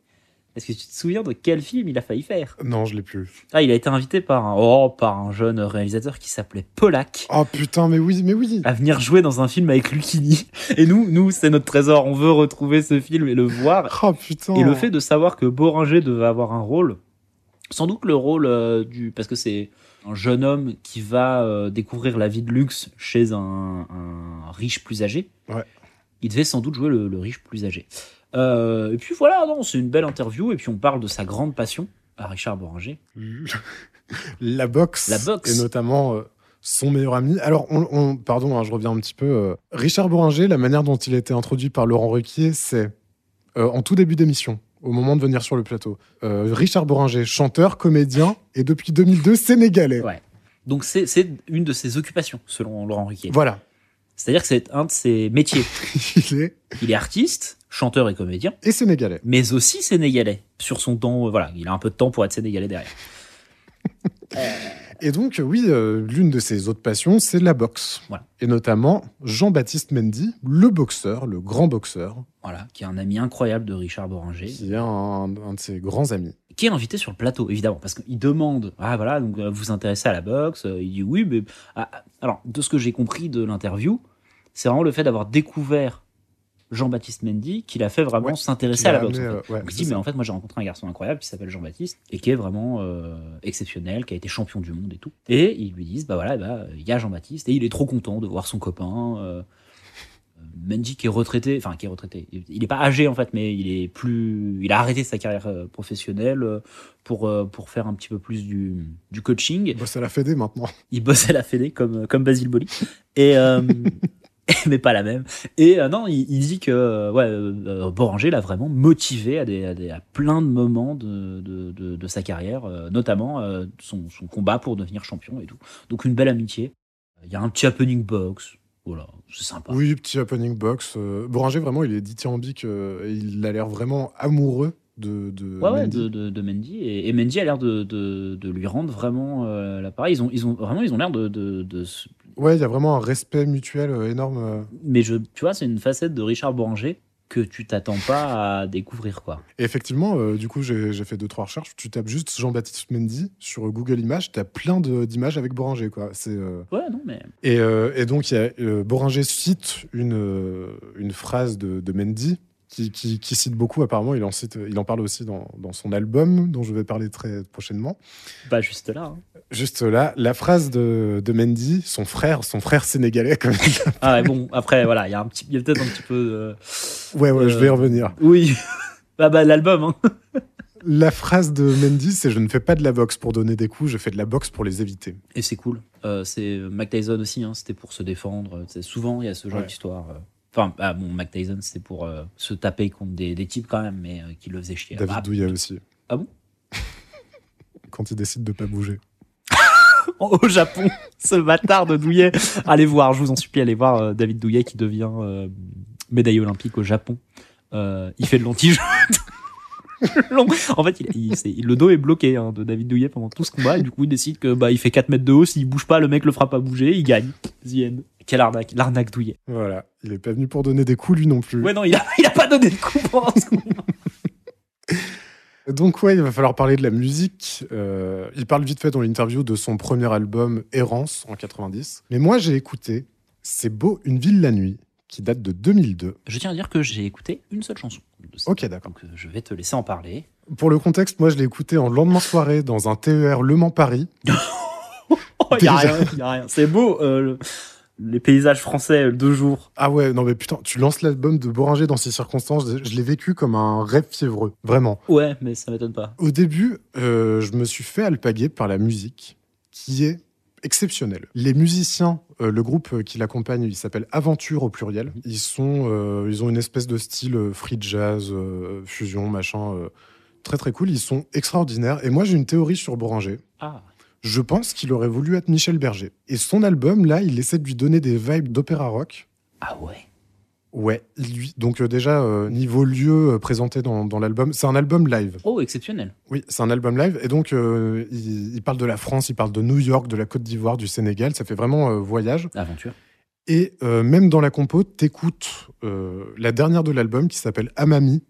Est-ce que tu te souviens de quel film il a failli faire? Non, je l'ai plus. Ah, il a été invité par un, oh, par un jeune réalisateur qui s'appelait Polak Oh putain, mais oui, mais oui à venir jouer dans un film avec Lucini. Et nous, nous, c'est notre trésor. On veut retrouver ce film et le voir. Oh putain Et le fait de savoir que Boringer devait avoir un rôle, sans doute le rôle euh, du. Parce que c'est un jeune homme qui va euh, découvrir la vie de luxe chez un, un riche plus âgé. Ouais. Il devait sans doute jouer le, le riche plus âgé. Euh, et puis voilà, non, c'est une belle interview. Et puis on parle de sa grande passion à Richard Boringer. La boxe. La boxe. Et notamment euh, son meilleur ami. Alors, on, on- pardon, hein, je reviens un petit peu. euh, Richard Bouranger, la manière dont il a été introduit par Laurent Ruquier, c'est en tout début d'émission, au moment de venir sur le plateau. Richard Bouranger, chanteur, comédien, et depuis 2002, sénégalais. Ouais. Donc c'est c'est une de ses occupations, selon Laurent Ruquier. Voilà. C'est-à-dire que c'est un de ses métiers. il est. Il est artiste, chanteur et comédien. Et sénégalais. Mais aussi sénégalais. Sur son temps, euh, voilà, il a un peu de temps pour être sénégalais derrière. Et donc, oui, euh, l'une de ses autres passions, c'est la boxe. Voilà. Et notamment Jean-Baptiste Mendy, le boxeur, le grand boxeur, Voilà, qui est un ami incroyable de Richard Boringer. qui est un, un de ses grands amis. qui est invité sur le plateau, évidemment, parce qu'il demande, ah voilà, donc euh, vous vous intéressez à la boxe, il dit oui, mais ah, ah. alors de ce que j'ai compris de l'interview, c'est vraiment le fait d'avoir découvert Jean-Baptiste Mendy qui l'a fait vraiment Ouais, s'intéresser à l'a boxe. amené, en fait. euh, ouais, Donc dit, mais en fait, moi j'ai rencontré un garçon incroyable qui s'appelle Jean-Baptiste et qui est vraiment euh, exceptionnel, qui a été champion du monde et tout. Et ils lui disent, bah voilà, bah, il y a Jean-Baptiste et il est trop content de voir son copain. euh, Mendy qui est retraité, enfin qui est retraité, il n'est pas âgé en fait, mais il est plus, il a arrêté sa carrière professionnelle pour pour faire un petit peu plus du, du coaching. Il bosse à la Fédé maintenant. Il bosse à la Fédé comme comme Basile Boli et euh, mais pas la même. Et euh, non, il, il dit que euh, ouais, euh, Boranger l'a vraiment motivé à, des, à, des- à plein de moments de, de, de, de sa carrière, euh, notamment euh, son, son combat pour devenir champion et tout. Donc une belle amitié. Il y a un petit happening box. Voilà, c'est sympa. Oui, petit happening box. Euh, Bouranger, vraiment, il est dithyrambique. euh, et il a l'air vraiment amoureux de, de Ouais, ouais, Mendy. de, de, de Mendy. Et, et Mendy a l'air de, lui rendre vraiment euh, l'appareil. Ils ont, ils ont, vraiment, ils ont l'air de, Ouais, il y a vraiment un respect mutuel euh, énorme. euh. Mais je, tu vois, c'est une facette de Richard Boranger que tu t'attends pas à découvrir, quoi. Et effectivement, euh, du coup, j'ai fait deux trois recherches. Tu tapes juste Jean-Baptiste Mendy sur Google Images, tu as plein d'images avec Boranger, quoi. C'est euh, Ouais, non, mais. Et, euh, et donc, il y a, Boranger cite une, une phrase de, de Mendy qui, qui- qui cite beaucoup. Apparemment, il en, cite, il en parle aussi dans, dans son album, dont je vais parler très prochainement. Bah, juste là. hein. Juste là, la phrase de, de Mendy, son frère, son frère sénégalais, il l'appelle. Ah, ouais, bon, après, voilà, il y a, un petit- y a peut-être un petit peu. Ouais, ouais, je vais y euh, revenir. Oui. bah, bah, l'album, hein. La phrase de Mendy, c'est Je ne fais pas de la boxe pour donner des coups, je fais de la boxe pour les éviter. Et c'est cool. Euh, c'est Mac Tyson aussi, hein, c'était pour se défendre. Souvent, il y a ce genre Ouais. d'histoire. Enfin, ah, bon, Mac Tyson, c'était pour euh, se taper contre des, des types quand même, mais euh, qui le faisaient chier. David Ah, Douillet aussi. Ah bon? Quand il décide de pas bouger. Au Japon, ce bâtard de Douillet. Allez voir, je vous en supplie, allez voir euh, David Douillet qui devient médaille olympique au Japon. Il fait de l'anti Long. En fait, il, il- c'est- le dos est bloqué hein, de David Douillet pendant tout ce combat et du coup il décide que bah il fait 4 mètres de haut, s'il bouge pas, le mec le fera pas bouger, il gagne. The end. Quelle arnaque, l'arnaque Douillet. Voilà, il est pas venu pour donner des coups, lui non plus. Ouais non, il a, il a pas donné de coup pendant ce combat. Donc ouais, il va falloir parler de la musique. Euh, il parle vite fait dans l'interview de son premier album Errance en 90. Mais moi j'ai écouté C'est beau une ville la nuit qui date de 2002. Je tiens à dire que j'ai écouté une seule chanson. Ok, d'accord. Donc euh, je vais te laisser en parler. Pour le contexte, moi je l'ai écouté en lendemain de soirée dans un TER Le Mans Paris. Oh, y a rien, y a rien. C'est beau, euh, le- les paysages français, deux jours. Ah ouais, non mais putain, tu lances l'album de Boranger dans ces circonstances, je l'ai vécu comme un rêve fiévreux, vraiment. Ouais, mais ça m'étonne pas. Au début, euh, je me suis fait alpaguer par la musique, qui est exceptionnelle. Les musiciens, euh, le groupe euh, qui l'accompagne, il s'appelle Aventure au pluriel. Ils sont, euh, ils ont une espèce de style free jazz, fusion, machin, très très cool. Ils sont extraordinaires. Et moi, j'ai une théorie sur Boranger. Ah. Je pense qu'il aurait voulu être Michel Berger. Et son album, là, il essaie de lui donner des vibes d'opéra rock. Ah ouais? Ouais, lui. Donc euh, déjà euh, niveau lieu euh, présenté dans, dans l'album, c'est un album live. Oh, exceptionnel. Oui, c'est un album live et donc il, il parle de la France, il parle de New York, de la Côte d'Ivoire, du Sénégal. Ça fait vraiment voyage. Aventure. Et même dans la compo, t'écoutes la dernière de l'album qui s'appelle Amami.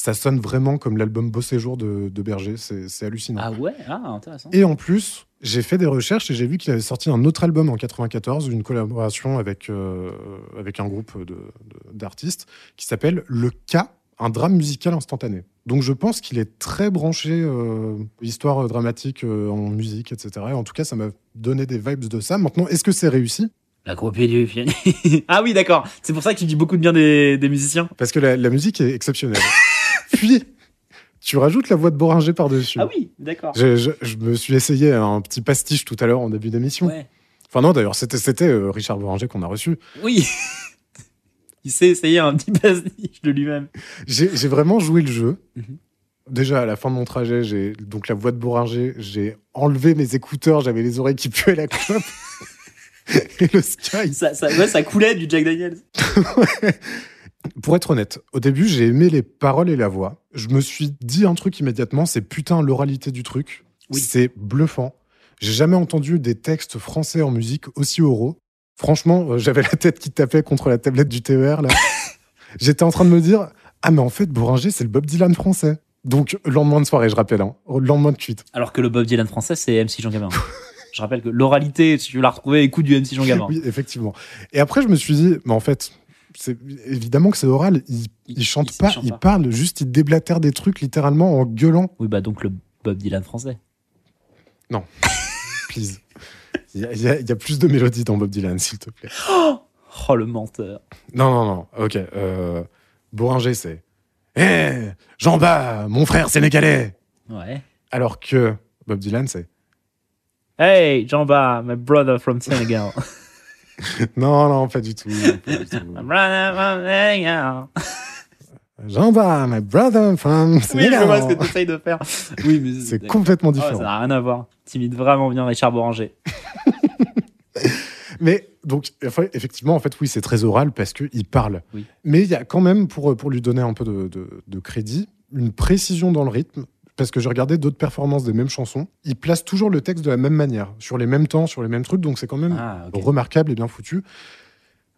Ça sonne vraiment comme l'album Beau Séjour de, de Berger. C'est hallucinant. Ah ouais, ah intéressant. Et en plus, j'ai fait des recherches et j'ai vu qu'il avait sorti un autre album en 94, une collaboration avec, euh, avec un groupe d'artistes qui s'appelle Le Cas, un drame musical instantané. Donc je pense qu'il est très branché euh, histoire dramatique euh, en musique, etc. Et en tout cas, ça m'a donné des vibes de ça. Maintenant, est-ce que c'est réussi? La copie du ah oui, d'accord. C'est pour ça que tu dis beaucoup de bien des, des musiciens. Parce que la, la musique est exceptionnelle. Puis, tu rajoutes la voix de Boringer par-dessus. Ah oui, d'accord. Je, je- je me suis essayé un petit pastiche tout à l'heure en début d'émission. Ouais. Enfin non, d'ailleurs, c'était euh, Richard Boranger qu'on a reçu. Oui. Il sait essayer un petit pastiche de lui-même. J'ai vraiment joué le jeu. Mhm. Déjà, à la fin de mon trajet, j'ai donc la voix de Boranger, j'ai enlevé mes écouteurs, j'avais les oreilles qui puaient la clope. Et le Sky. Ça, ça, ouais, ça coulait du Jack Daniels. Pour être honnête, au début, j'ai aimé les paroles et la voix. Je me suis dit un truc immédiatement, c'est putain l'oralité du truc. C'est bluffant. J'ai jamais entendu des textes français en musique aussi oraux. Franchement, euh, j'avais la tête qui tapait contre la tablette du TER là. J'étais en train de me dire ah mais en fait Bouranger c'est le Bob Dylan français. Donc lendemain de soirée, je rappelle, hein, lendemain de cuite. Alors que le Bob Dylan français, c'est MC Jean Gabin. Je rappelle que l'oralité, si tu veux la retrouver, écoute du MC Jean Gabin. Oui, effectivement. Et après, je me suis dit, mais en fait, évidemment que c'est oral. Il, il chante pas, chante il pas. parle, juste il déblatère des trucs littéralement en gueulant. Oui, bah donc le Bob Dylan français. Non, please. Il y, a- il y a- il y a plus de mélodies dans Bob Dylan, s'il te plaît. Oh, le menteur. Non, non, non. Ok. Euh, Bouranger, c'est. Hé, Jean Bas, mon frère sénégalais. Ouais. Alors que Bob Dylan, c'est. Hey, Jean-Bas, my brother from Senegal. Non, non, pas du tout. pas du tout. My brother from Senegal. Jean Bas, my brother from Oui, je vois ce que tu essayes de faire. Oui, mais C'est complètement ouais, différent. ça n'a rien à voir. T'imites vraiment bien Richard Boranger. Mais donc, effectivement, en fait, oui, c'est très oral parce qu'il parle. Oui. Mais il y a quand même, pour, pour lui donner un peu de, de- de crédit, une précision dans le rythme. Parce que j'ai regardé d'autres performances des mêmes chansons. Ils placent toujours le texte de la même manière, sur les mêmes temps, sur les mêmes trucs, donc c'est quand même Ah, remarquable et bien foutu.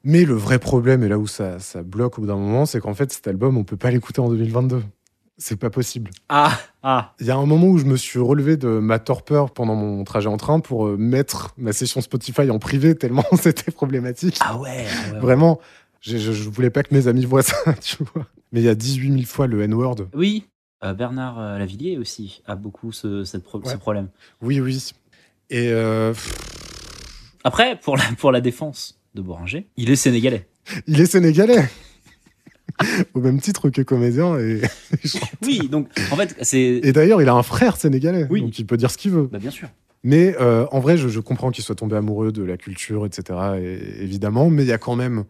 Mais le vrai problème, et là où ça, ça bloque au bout d'un moment, c'est qu'en fait, cet album, on peut pas l'écouter en 2022. C'est pas possible. Ah, ah. Il y a un moment où je me suis relevé de ma torpeur pendant mon trajet en train pour euh, mettre ma session Spotify en privé tellement c'était problématique. Ah ouais, ouais, ouais. Vraiment, je, je voulais pas que mes amis voient ça, tu vois. Mais il y a 18 000 fois le N-word. Oui, euh, Bernard euh, Lavillier aussi a beaucoup ce, cette pro- ce Ouais. problème. Oui, oui. Et euh, Après, pour la, pour la défense de Boranger, il est sénégalais. il est sénégalais. Au même titre que comédien. Et, Oui, donc en fait, c'est. et d'ailleurs, il a un frère sénégalais. Oui. Donc il peut dire ce qu'il veut. Bah, bien sûr. Mais en vrai, je, je comprends qu'il soit tombé amoureux de la culture, etc. et- évidemment, mais il y a quand même.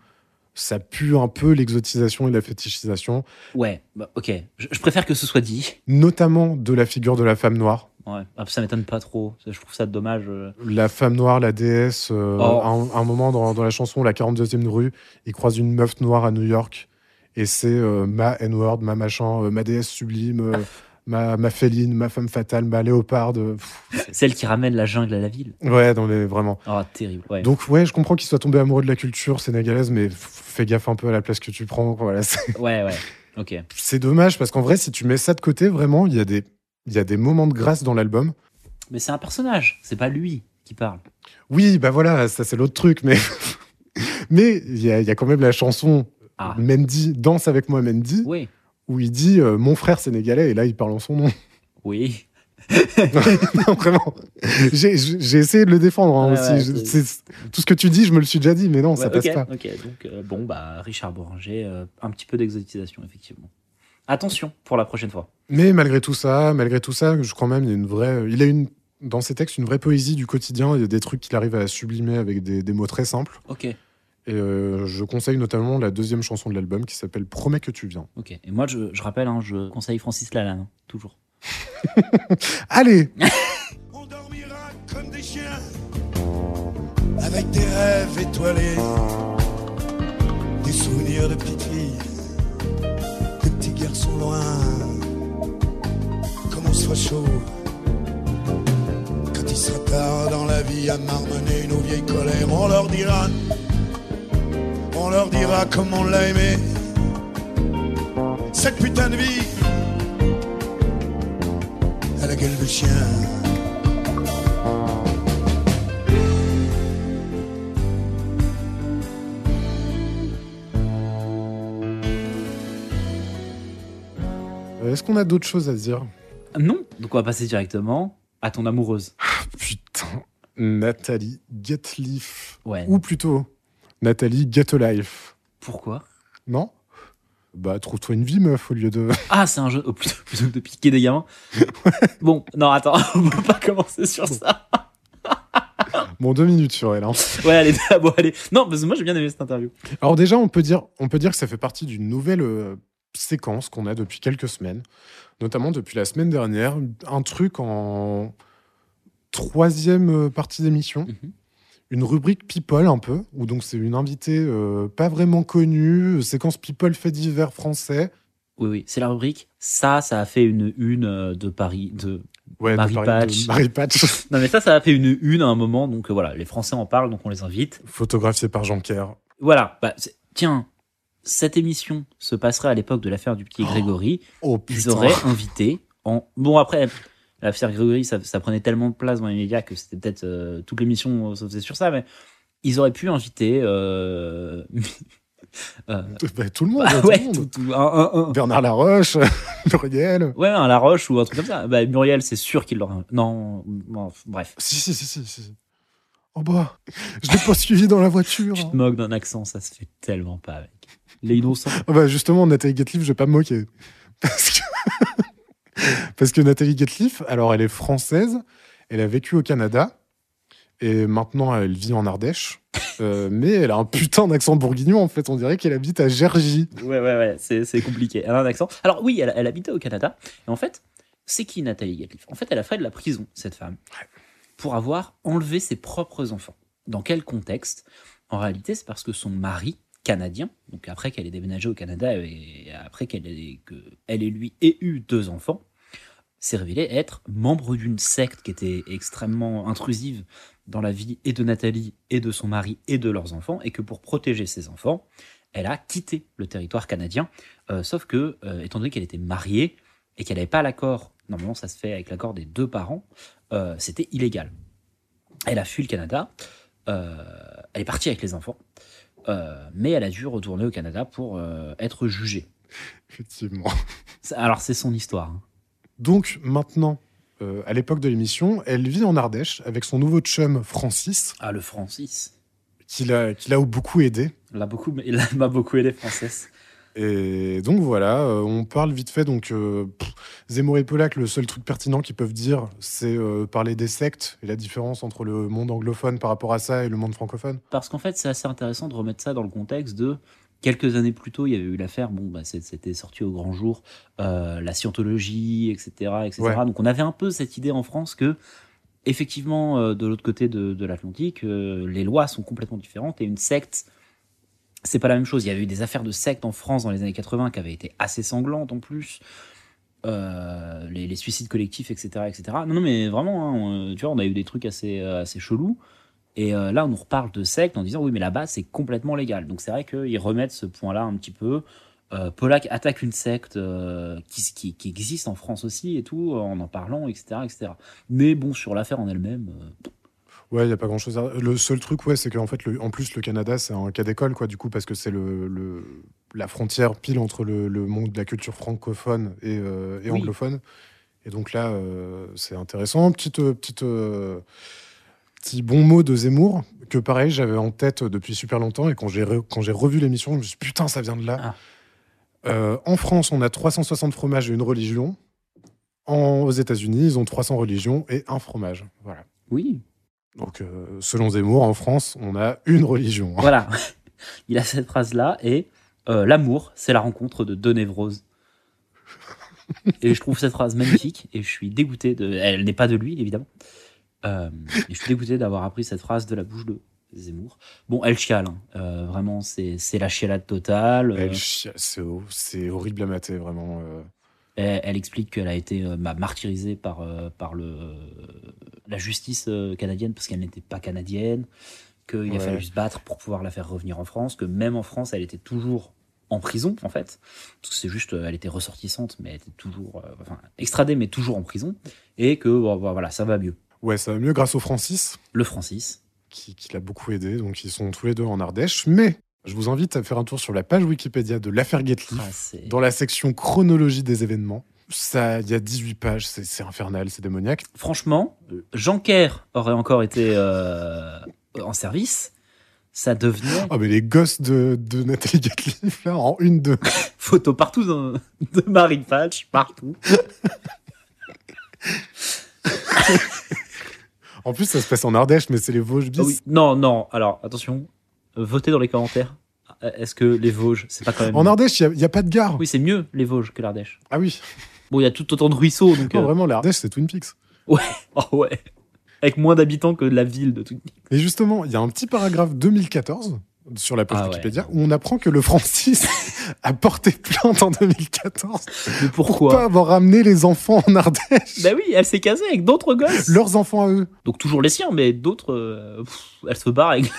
Ça pue un peu l'exotisation et la fétichisation, Ouais, bah, ok. Je, je préfère que ce soit dit. notamment de la figure de la femme noire. Ouais, ah, ça m'étonne pas trop. Je trouve ça dommage. euh. La femme noire, la déesse, euh, Oh. à un, un moment dans, dans la chanson La 42e rue, il croise une meuf noire à New York et c'est euh, ma N-word, ma machin, euh, ma déesse sublime, euh, ma, ma féline, ma femme fatale, ma léoparde. pff. Celle qui ramène la jungle à la ville. ouais, dans les, vraiment. Oh, terrible. Ouais. Donc ouais, je comprends qu'il soit tombé amoureux de la culture sénégalaise, mais fais gaffe un peu à la place que tu prends. Voilà, Ouais, ouais. Ok. c'est dommage parce qu'en vrai, si tu mets ça de côté, vraiment, il y a des, y a des moments de grâce dans l'album. Mais c'est un personnage, c'est pas lui qui parle. Oui, bah voilà, ça c'est l'autre truc, mais mais il y a, il y a quand même la chanson Ah. Mendy, Danse avec moi Mendy, Oui. Où il dit euh, mon frère sénégalais et là il parle en son nom. Oui. non, vraiment. J'ai j'ai essayé de le défendre hein, aussi. ouais, Je- c'est- c'est- tout ce que tu dis, je me le suis déjà dit, mais non, ça passe pas. Ok, donc euh, bon, bah Richard Boranger, euh, un petit peu d'exotisation, effectivement. Attention pour la prochaine fois. Mais malgré tout ça, malgré tout ça, je crois même il y a une vraie, il a une dans ses textes une vraie poésie du quotidien. Il y a des trucs qu'il arrive à sublimer avec des, des mots très simples. Ok, Et euh, je conseille notamment la deuxième chanson de l'album qui s'appelle Promets que tu viens. ok. Et moi, je, je rappelle, hein, je conseille Francis Lalanne, hein, toujours. Allez, On dormira comme des chiens avec des rêves étoilés, des souvenirs de petites filles, de petits garçons loin. Comme on sera chaud quand il sera tard dans la vie à marmonner nos vieilles colères, on leur dira, dira comme on l'a aimé. Cette putain de vie à la gueule de chien. est-ce qu'on a d'autres choses à dire Non, donc on va passer directement à ton amoureuse. Putain, Nathalie Getliff. Ouais. Ou plutôt, Nathalie Get a Life. Pourquoi? Non? Bah, trouve-toi une vie, meuf, au lieu de. Ah, c'est un jeu, oh, plutôt, plutôt que de piquer des gamins. Bon, non, attends, on peut pas commencer sur ça. Bon, deux minutes sur elle. hein. Ouais, allez, bon, allez. Non, parce que moi j'ai bien aimé cette interview. Alors, déjà, on peut dire, on peut dire que ça fait partie d'une nouvelle euh, séquence qu'on a depuis quelques semaines, notamment depuis la semaine dernière. Un truc en troisième euh, partie d'émission. Une rubrique People un peu, où donc c'est une invitée euh, pas vraiment connue, séquence People fait divers français. Oui, oui, c'est la rubrique. Ça, ça a fait une une euh, de Paris, de Ouais, Marie Patch. de Marie Patch. non, mais ça, ça a fait une une à un moment. Donc euh, voilà, les Français en parlent, donc on les invite. Photographié par Jean Kerr. Voilà. Bah, tiens, cette émission se passerait à l'époque de l'affaire du petit Grégory. Oh, Ils auraient invité en. Bon, après, l'affaire Grégory, ça, ça prenait tellement de place dans les médias que c'était peut-être. euh, toute l'émission se faisait sur ça, mais ils auraient pu inviter. euh, euh, Bah, tout le monde. bah, tout ouais, le monde. tout- tout- un- un- un- Bernard Laroche, Muriel. Ouais, un Laroche ou un truc comme ça. Bah, Muriel, c'est sûr qu'il l'aurait. Non, bon, bref. Si, si, si, si. si. Oh bah, je l'ai pas suivi dans la voiture. Tu te moques d'un accent, ça se fait tellement pas avec. Les innocents. Ah bah justement, Nathalie Gatliff, je vais pas me moquer. Parce que... Parce que Nathalie Gatliff, alors elle est française, elle a vécu au Canada, et maintenant elle vit en Ardèche. Euh, mais elle a un putain d'accent bourguignon, en fait. On dirait qu'elle habite à Gergy. Ouais, ouais, ouais, c'est, c'est compliqué. Elle a un accent. Alors, oui, elle, elle habitait au Canada. Et en fait, c'est qui Nathalie Gatliff En fait, elle a fait de la prison, cette femme, pour avoir enlevé ses propres enfants. Dans quel contexte? En réalité, c'est parce que son mari, canadien, donc après qu'elle ait déménagé au Canada et après qu'elle et lui aient eu deux enfants, s'est révélé être membre d'une secte qui était extrêmement intrusive dans la vie et de Nathalie et de son mari et de leurs enfants, et que pour protéger ses enfants, elle a quitté le territoire canadien, euh, sauf que, euh, étant donné qu'elle était mariée et qu'elle n'avait pas l'accord, normalement ça se fait avec l'accord des deux parents, euh, c'était illégal. Elle a fui le Canada, elle est partie avec les enfants, mais elle a dû retourner au Canada pour euh, être jugée. Effectivement. Alors c'est son histoire. hein. Donc maintenant, euh, à l'époque de l'émission, elle vit en Ardèche avec son nouveau chum Francis. Ah, le Francis. Qui l'a, qui l'a beaucoup aidé. Beaucoup, il m'a beaucoup aidé, Frances. Et donc voilà, euh, on parle vite fait. Donc euh, pff, Zemmour et Pollack, le seul truc pertinent qu'ils peuvent dire, c'est euh, parler des sectes et la différence entre le monde anglophone par rapport à ça et le monde francophone. Parce qu'en fait, c'est assez intéressant de remettre ça dans le contexte de quelques années plus tôt, il y avait eu l'affaire, bon, bah, c'était sorti au grand jour, euh, la scientologie, etc., etc. Ouais. Donc on avait un peu cette idée en France que, effectivement, de l'autre côté de, de l'Atlantique, les lois sont complètement différentes et une secte, c'est pas la même chose. Il y avait eu des affaires de sectes en France dans les années 80 qui avaient été assez sanglantes en plus. Euh, les, suicides collectifs, etc., etc. Non, non, mais vraiment, hein, euh, tu vois, on a eu des trucs assez, euh, assez chelous. Et là, on nous reparle de secte en disant oui, mais là-bas, c'est complètement légal. Donc c'est vrai qu'ils remettent ce point-là un petit peu. Pollack attaque une secte qui, qui, existe en France aussi et tout, en en parlant, etc. etc. Mais bon, sur l'affaire en elle-même, Ouais, il n'y a pas grand chose à... Le seul truc, ouais, c'est qu'en fait, le- en plus, le Canada, c'est un cas d'école, quoi, du coup, parce que c'est le, le- la frontière pile entre le, le monde de la culture francophone et, euh, et Oui. anglophone. Et donc là, euh, c'est intéressant. Petite, euh, petite, euh, petit bon mot de Zemmour, que pareil, j'avais en tête depuis super longtemps, et quand j'ai re- revu l'émission, je me suis dit, putain, ça vient de là. Euh, en France, on a 360 fromages et une religion. En, aux États-Unis, ils ont 300 religions et un fromage. Voilà. Oui. Donc, euh, selon Zemmour, en France, on a une religion. voilà. Il a cette phrase-là et euh, l'amour, c'est la rencontre de deux névroses. et je trouve cette phrase magnifique et je suis dégoûté de. Elle n'est pas de lui, évidemment. Euh, et je suis dégoûté d'avoir appris cette phrase de la bouche de Zemmour. Bon, elle chiale. hein. Vraiment, c'est la chialade totale. C'est horrible à mater, vraiment. Euh. Elle, elle explique qu'elle a été euh, ma- martyrisée par, euh, par le, la justice euh, canadienne parce qu'elle n'était pas canadienne, qu'il a fallu se battre pour pouvoir la faire revenir en France, que même en France, elle était toujours en prison, en fait. Parce que c'est juste, euh, elle était ressortissante, mais elle était toujours, euh, enfin, extradée, mais toujours en prison. Et que, bon, bon, voilà, ça va mieux. Ouais, ça va mieux grâce au Francis. Le Francis. Qui, qui l'a beaucoup aidé. Donc, ils sont tous les deux en Ardèche. Mais je vous invite à faire un tour sur la page Wikipédia de l'affaire Gately, Ah, dans la section chronologie des événements. Ça, il y a 18 pages, c'est infernal, c'est démoniaque. Franchement, Jean Kerr aurait encore été euh, en service. Ça devenait Oh, mais les gosses de, de Nathalie Gatliff, là, en une, deux. photo partout de, de Marine Falch, partout. En plus, ça se passe en Ardèche, mais c'est les Vosges bis. Ah oui. Non, non, alors attention, votez dans les commentaires. Est-ce que les Vosges, c'est pas quand même. En Ardèche, il n'y a, pas de gare. Oui, c'est mieux les Vosges que l'Ardèche. Ah oui. Bon, il y a tout autant de ruisseaux, donc. Non, euh, vraiment, l'Ardèche, c'est Twin Peaks. Ouais, oh ouais. Avec moins d'habitants que la ville de Twin Peaks. Et justement, il y a un petit paragraphe 2014 sur la page Ah ouais. Wikipédia où on apprend que le Francis a porté plainte en 2014 Mais pour pourquoi pas avoir ramené les enfants en Ardèche. Bah oui, elle s'est casée avec d'autres gosses. Leurs enfants à eux. Donc toujours les siens, mais d'autres, euh, elle se barre avec.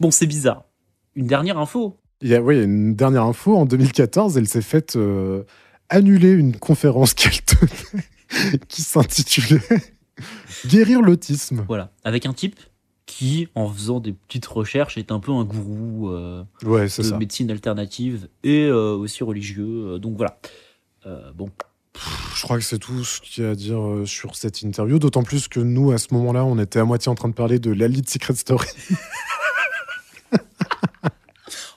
Bon, c'est bizarre. Une dernière info. Il y a, oui, une dernière info. En 2014, elle s'est faite euh, annuler une conférence qu'elle tenait qui s'intitulait Guérir l'autisme. Voilà, avec un type qui, en faisant des petites recherches, est un peu un gourou euh, Ouais, de ça. médecine alternative et euh, aussi religieux. donc voilà. Bon, Je crois que c'est tout ce qu'il y a à dire sur cette interview. D'autant plus que nous, à ce moment-là, on était à moitié en train de parler de Lali de Secret Story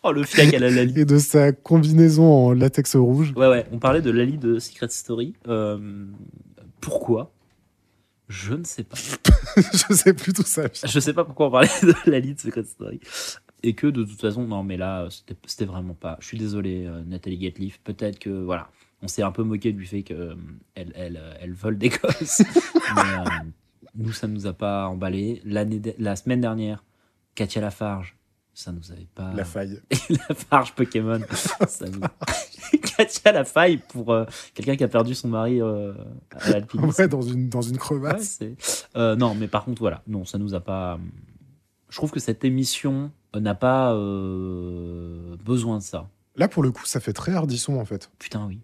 oh le fiac à la Lali. et de sa combinaison en latex rouge. Ouais, ouais, on parlait de Lali de Secret Story. Euh, pourquoi? Je ne sais pas. Je sais plus tout ça. Je sais pas pourquoi on parlait de Lali de Secret Story. Et que de toute façon, non, mais là, c'était vraiment pas. Je suis désolé, euh, Nathalie Gatliff. Peut-être que, voilà, on s'est un peu moqué du fait qu'elle elle, elle, euh, elle vole des gosses. mais euh, nous, ça nous a pas emballé. La semaine dernière, Katia Lafarge ça nous avait pas. La faille. la farge Pokémon. ça nous... Katia la faille pour euh, quelqu'un qui a perdu son mari euh, à l'alpinisme. Ouais, dans une, dans une crevasse. Euh, non, mais par contre, voilà, non, ça nous a pas. Je trouve que cette émission n'a pas besoin de ça. Là, pour le coup, ça fait très Hardisson, en fait. Putain, oui.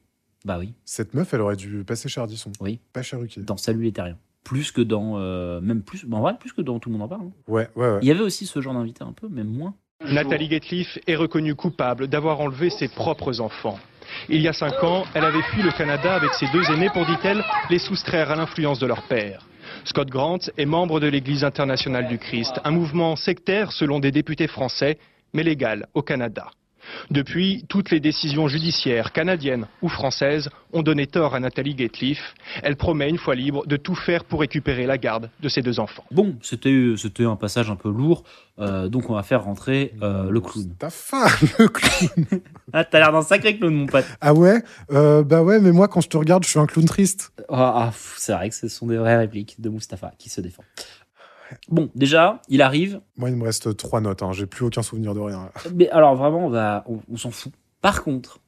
Bah oui. Cette meuf, elle aurait dû passer chez Hardisson. Oui. Pas chez Ruquier. Dans Salut les Terriens. Plus que dans. euh, même plus. bah, en vrai, plus que dans Tout le monde en parle. hein. Ouais, ouais, ouais. Il y avait aussi ce genre d'invité un peu, mais moins. Nathalie Gateliff est reconnue coupable d'avoir enlevé ses propres enfants. Il y a cinq ans, elle avait fui le Canada avec ses deux aînés pour, dit-elle, les soustraire à l'influence de leur père. Scott Grant est membre de l'Église internationale du Christ, un mouvement sectaire selon des députés français, mais légal au Canada. Depuis, toutes les décisions judiciaires canadiennes ou françaises ont donné tort à Nathalie Gateliff. Elle promet, une fois libre, de tout faire pour récupérer la garde de ses deux enfants. Bon, c'était c'était un passage un peu lourd, euh, donc on va faire rentrer euh, le clown. Ta fin, le clown. ah, t'as l'air d'un sacré clown, mon pote. Ah ouais? Euh, Bah ouais, mais moi, quand je te regarde, je suis un clown triste. Ah, ah, c'est vrai que ce sont des vraies répliques de Mustapha qui se défend. Bon, déjà, il arrive. Moi, il me reste trois notes. Hein. J'ai plus aucun souvenir de rien. Mais alors vraiment, on va, on, on s'en fout. Par contre,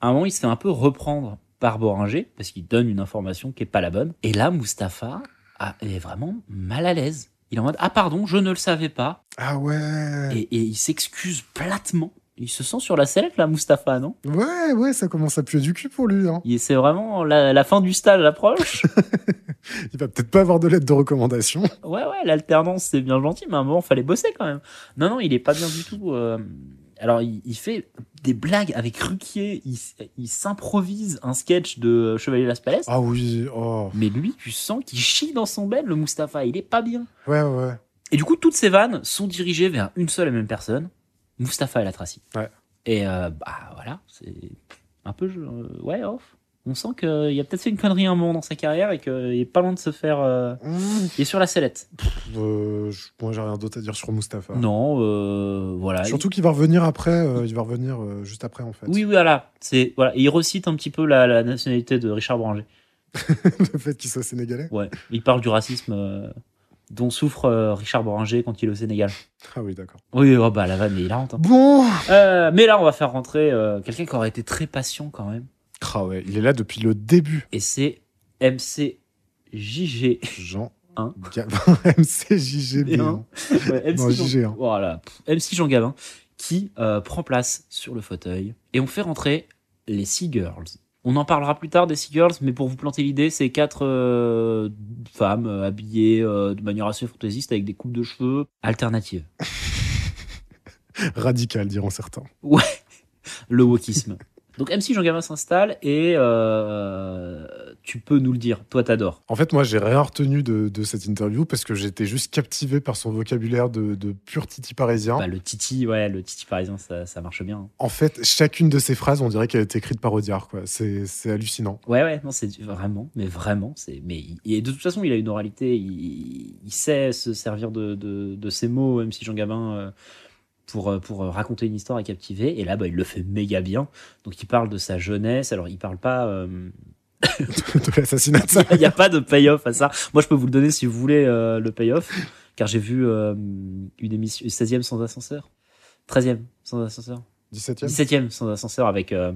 à un moment, il se fait un peu reprendre par Boringer parce qu'il donne une information qui est pas la bonne. Et là, Mustapha ah, est vraiment mal à l'aise. Il est en mode ah pardon, je ne le savais pas. Ah ouais. Et, et il s'excuse platement. Il se sent sur la sellette là, Mustapha, non? Ouais, ouais, ça commence à puer du cul pour lui. Hein. C'est vraiment la, la fin du stage approche. Il va peut-être pas avoir de lettre de recommandation. Ouais, ouais, l'alternance, c'est bien gentil, mais à un moment, fallait bosser quand même. Non, non, il est pas bien du tout. euh. Alors, il, il fait des blagues avec Ruquier, il s'improvise un sketch de Chevalier Las Palais. Ah oui, oh. Mais lui, tu sens qu'il chie dans son bed, le Mustapha, il est pas bien. Ouais, ouais. Et du coup, toutes ces vannes sont dirigées vers une seule et même personne, Mustapha El Atrassi. Ouais. Et euh, bah voilà, c'est un peu. euh, ouais, off. On sent qu'il a peut-être fait une connerie un moment dans sa carrière et qu'il est pas loin de se faire. euh, Il est sur la sellette. Euh, je- moi, j'ai rien d'autre à dire sur Mustapha. Non, euh, voilà. Surtout qu'il va revenir après. euh, il va revenir euh, juste après, en fait. Oui, oui, voilà. C'est voilà. Et il recite un petit peu la, la nationalité de Richard Boranger. le fait qu'il soit sénégalais. Ouais. Il parle du racisme euh, dont souffre euh, Richard Boranger quand il est au Sénégal. Ah oui, d'accord. Oui, oh bah la vanne est hilarante. hein. Bon. Euh, mais là, on va faire rentrer euh, quelqu'un qui aurait été très patient quand même. Ah ouais, il est là depuis le début. Et c'est MCJG. Jean. Hein un- ouais, Non, MC Jean- JG, hein. Voilà, MC Jean Gabin qui euh, prend place sur le fauteuil et on fait rentrer les Seagirls. On en parlera plus tard des Seagirls, mais pour vous planter l'idée, c'est quatre euh, femmes euh, habillées euh, de manière assez fantaisiste avec des coupes de cheveux alternatives. Radical, diront certains. Ouais, le wokisme. Donc MC Jean Gabin s'installe et euh, tu peux nous le dire, toi t'adores. En fait, moi, j'ai rien retenu de, de cette interview parce que j'étais juste captivé par son vocabulaire de, de pur titi parisien. Bah, le titi, ouais, le titi parisien, ça, ça marche bien. hein. En fait, chacune de ces phrases, on dirait qu'elle a été écrite par Audiard, quoi. C'est c'est hallucinant. Ouais, ouais, non, c'est vraiment, mais vraiment, c'est. Mais et de toute façon, il a une oralité, il, il sait se servir de, ces mots, même si Jean Gabin, euh, pour, euh, pour raconter une histoire et captiver. Et là, bah, il le fait méga bien. Donc, il parle de sa jeunesse. Alors, il parle pas. euh, de l'assassinat de sa Il n'y a pas de payoff à ça. Moi, je peux vous le donner si vous voulez euh, le payoff, car j'ai vu euh, une émission, 16e sans ascenseur, 13e sans ascenseur, 17e 17e sans ascenseur avec euh,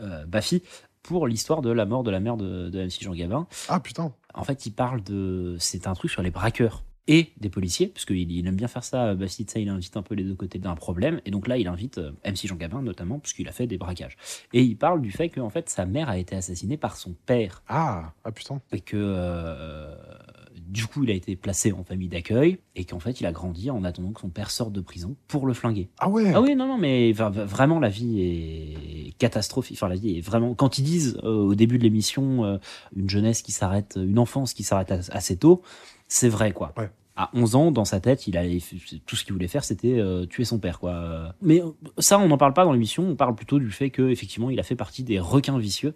euh, Baffy pour l'histoire de la mort de la mère de, de MC Jean Gabin. Ah putain. En fait, il parle de. C'est un truc sur les braqueurs et des policiers, parce qu'il il aime bien faire ça. Baffy, tu sais, il invite un peu les deux côtés d'un problème. Et donc là, il invite euh, MC Jean Gabin, notamment, puisqu'il a fait des braquages. Et il parle du fait que, en fait, sa mère a été assassinée par son père. Ah, ah putain. Et que. euh, du coup, il a été placé en famille d'accueil et qu'en fait, il a grandi en attendant que son père sorte de prison pour le flinguer. Ah ouais Ah oui, non, non, mais vraiment, la vie est catastrophique. Enfin, la vie est vraiment. Quand ils disent euh, au début de l'émission euh, une jeunesse qui s'arrête, une enfance qui s'arrête as- assez tôt, c'est vrai, quoi. Ouais. À 11 ans, dans sa tête, il a tout ce qu'il voulait faire, c'était euh, tuer son père, quoi. Mais euh, ça, on n'en parle pas dans l'émission. On parle plutôt du fait que, effectivement, il a fait partie des requins vicieux,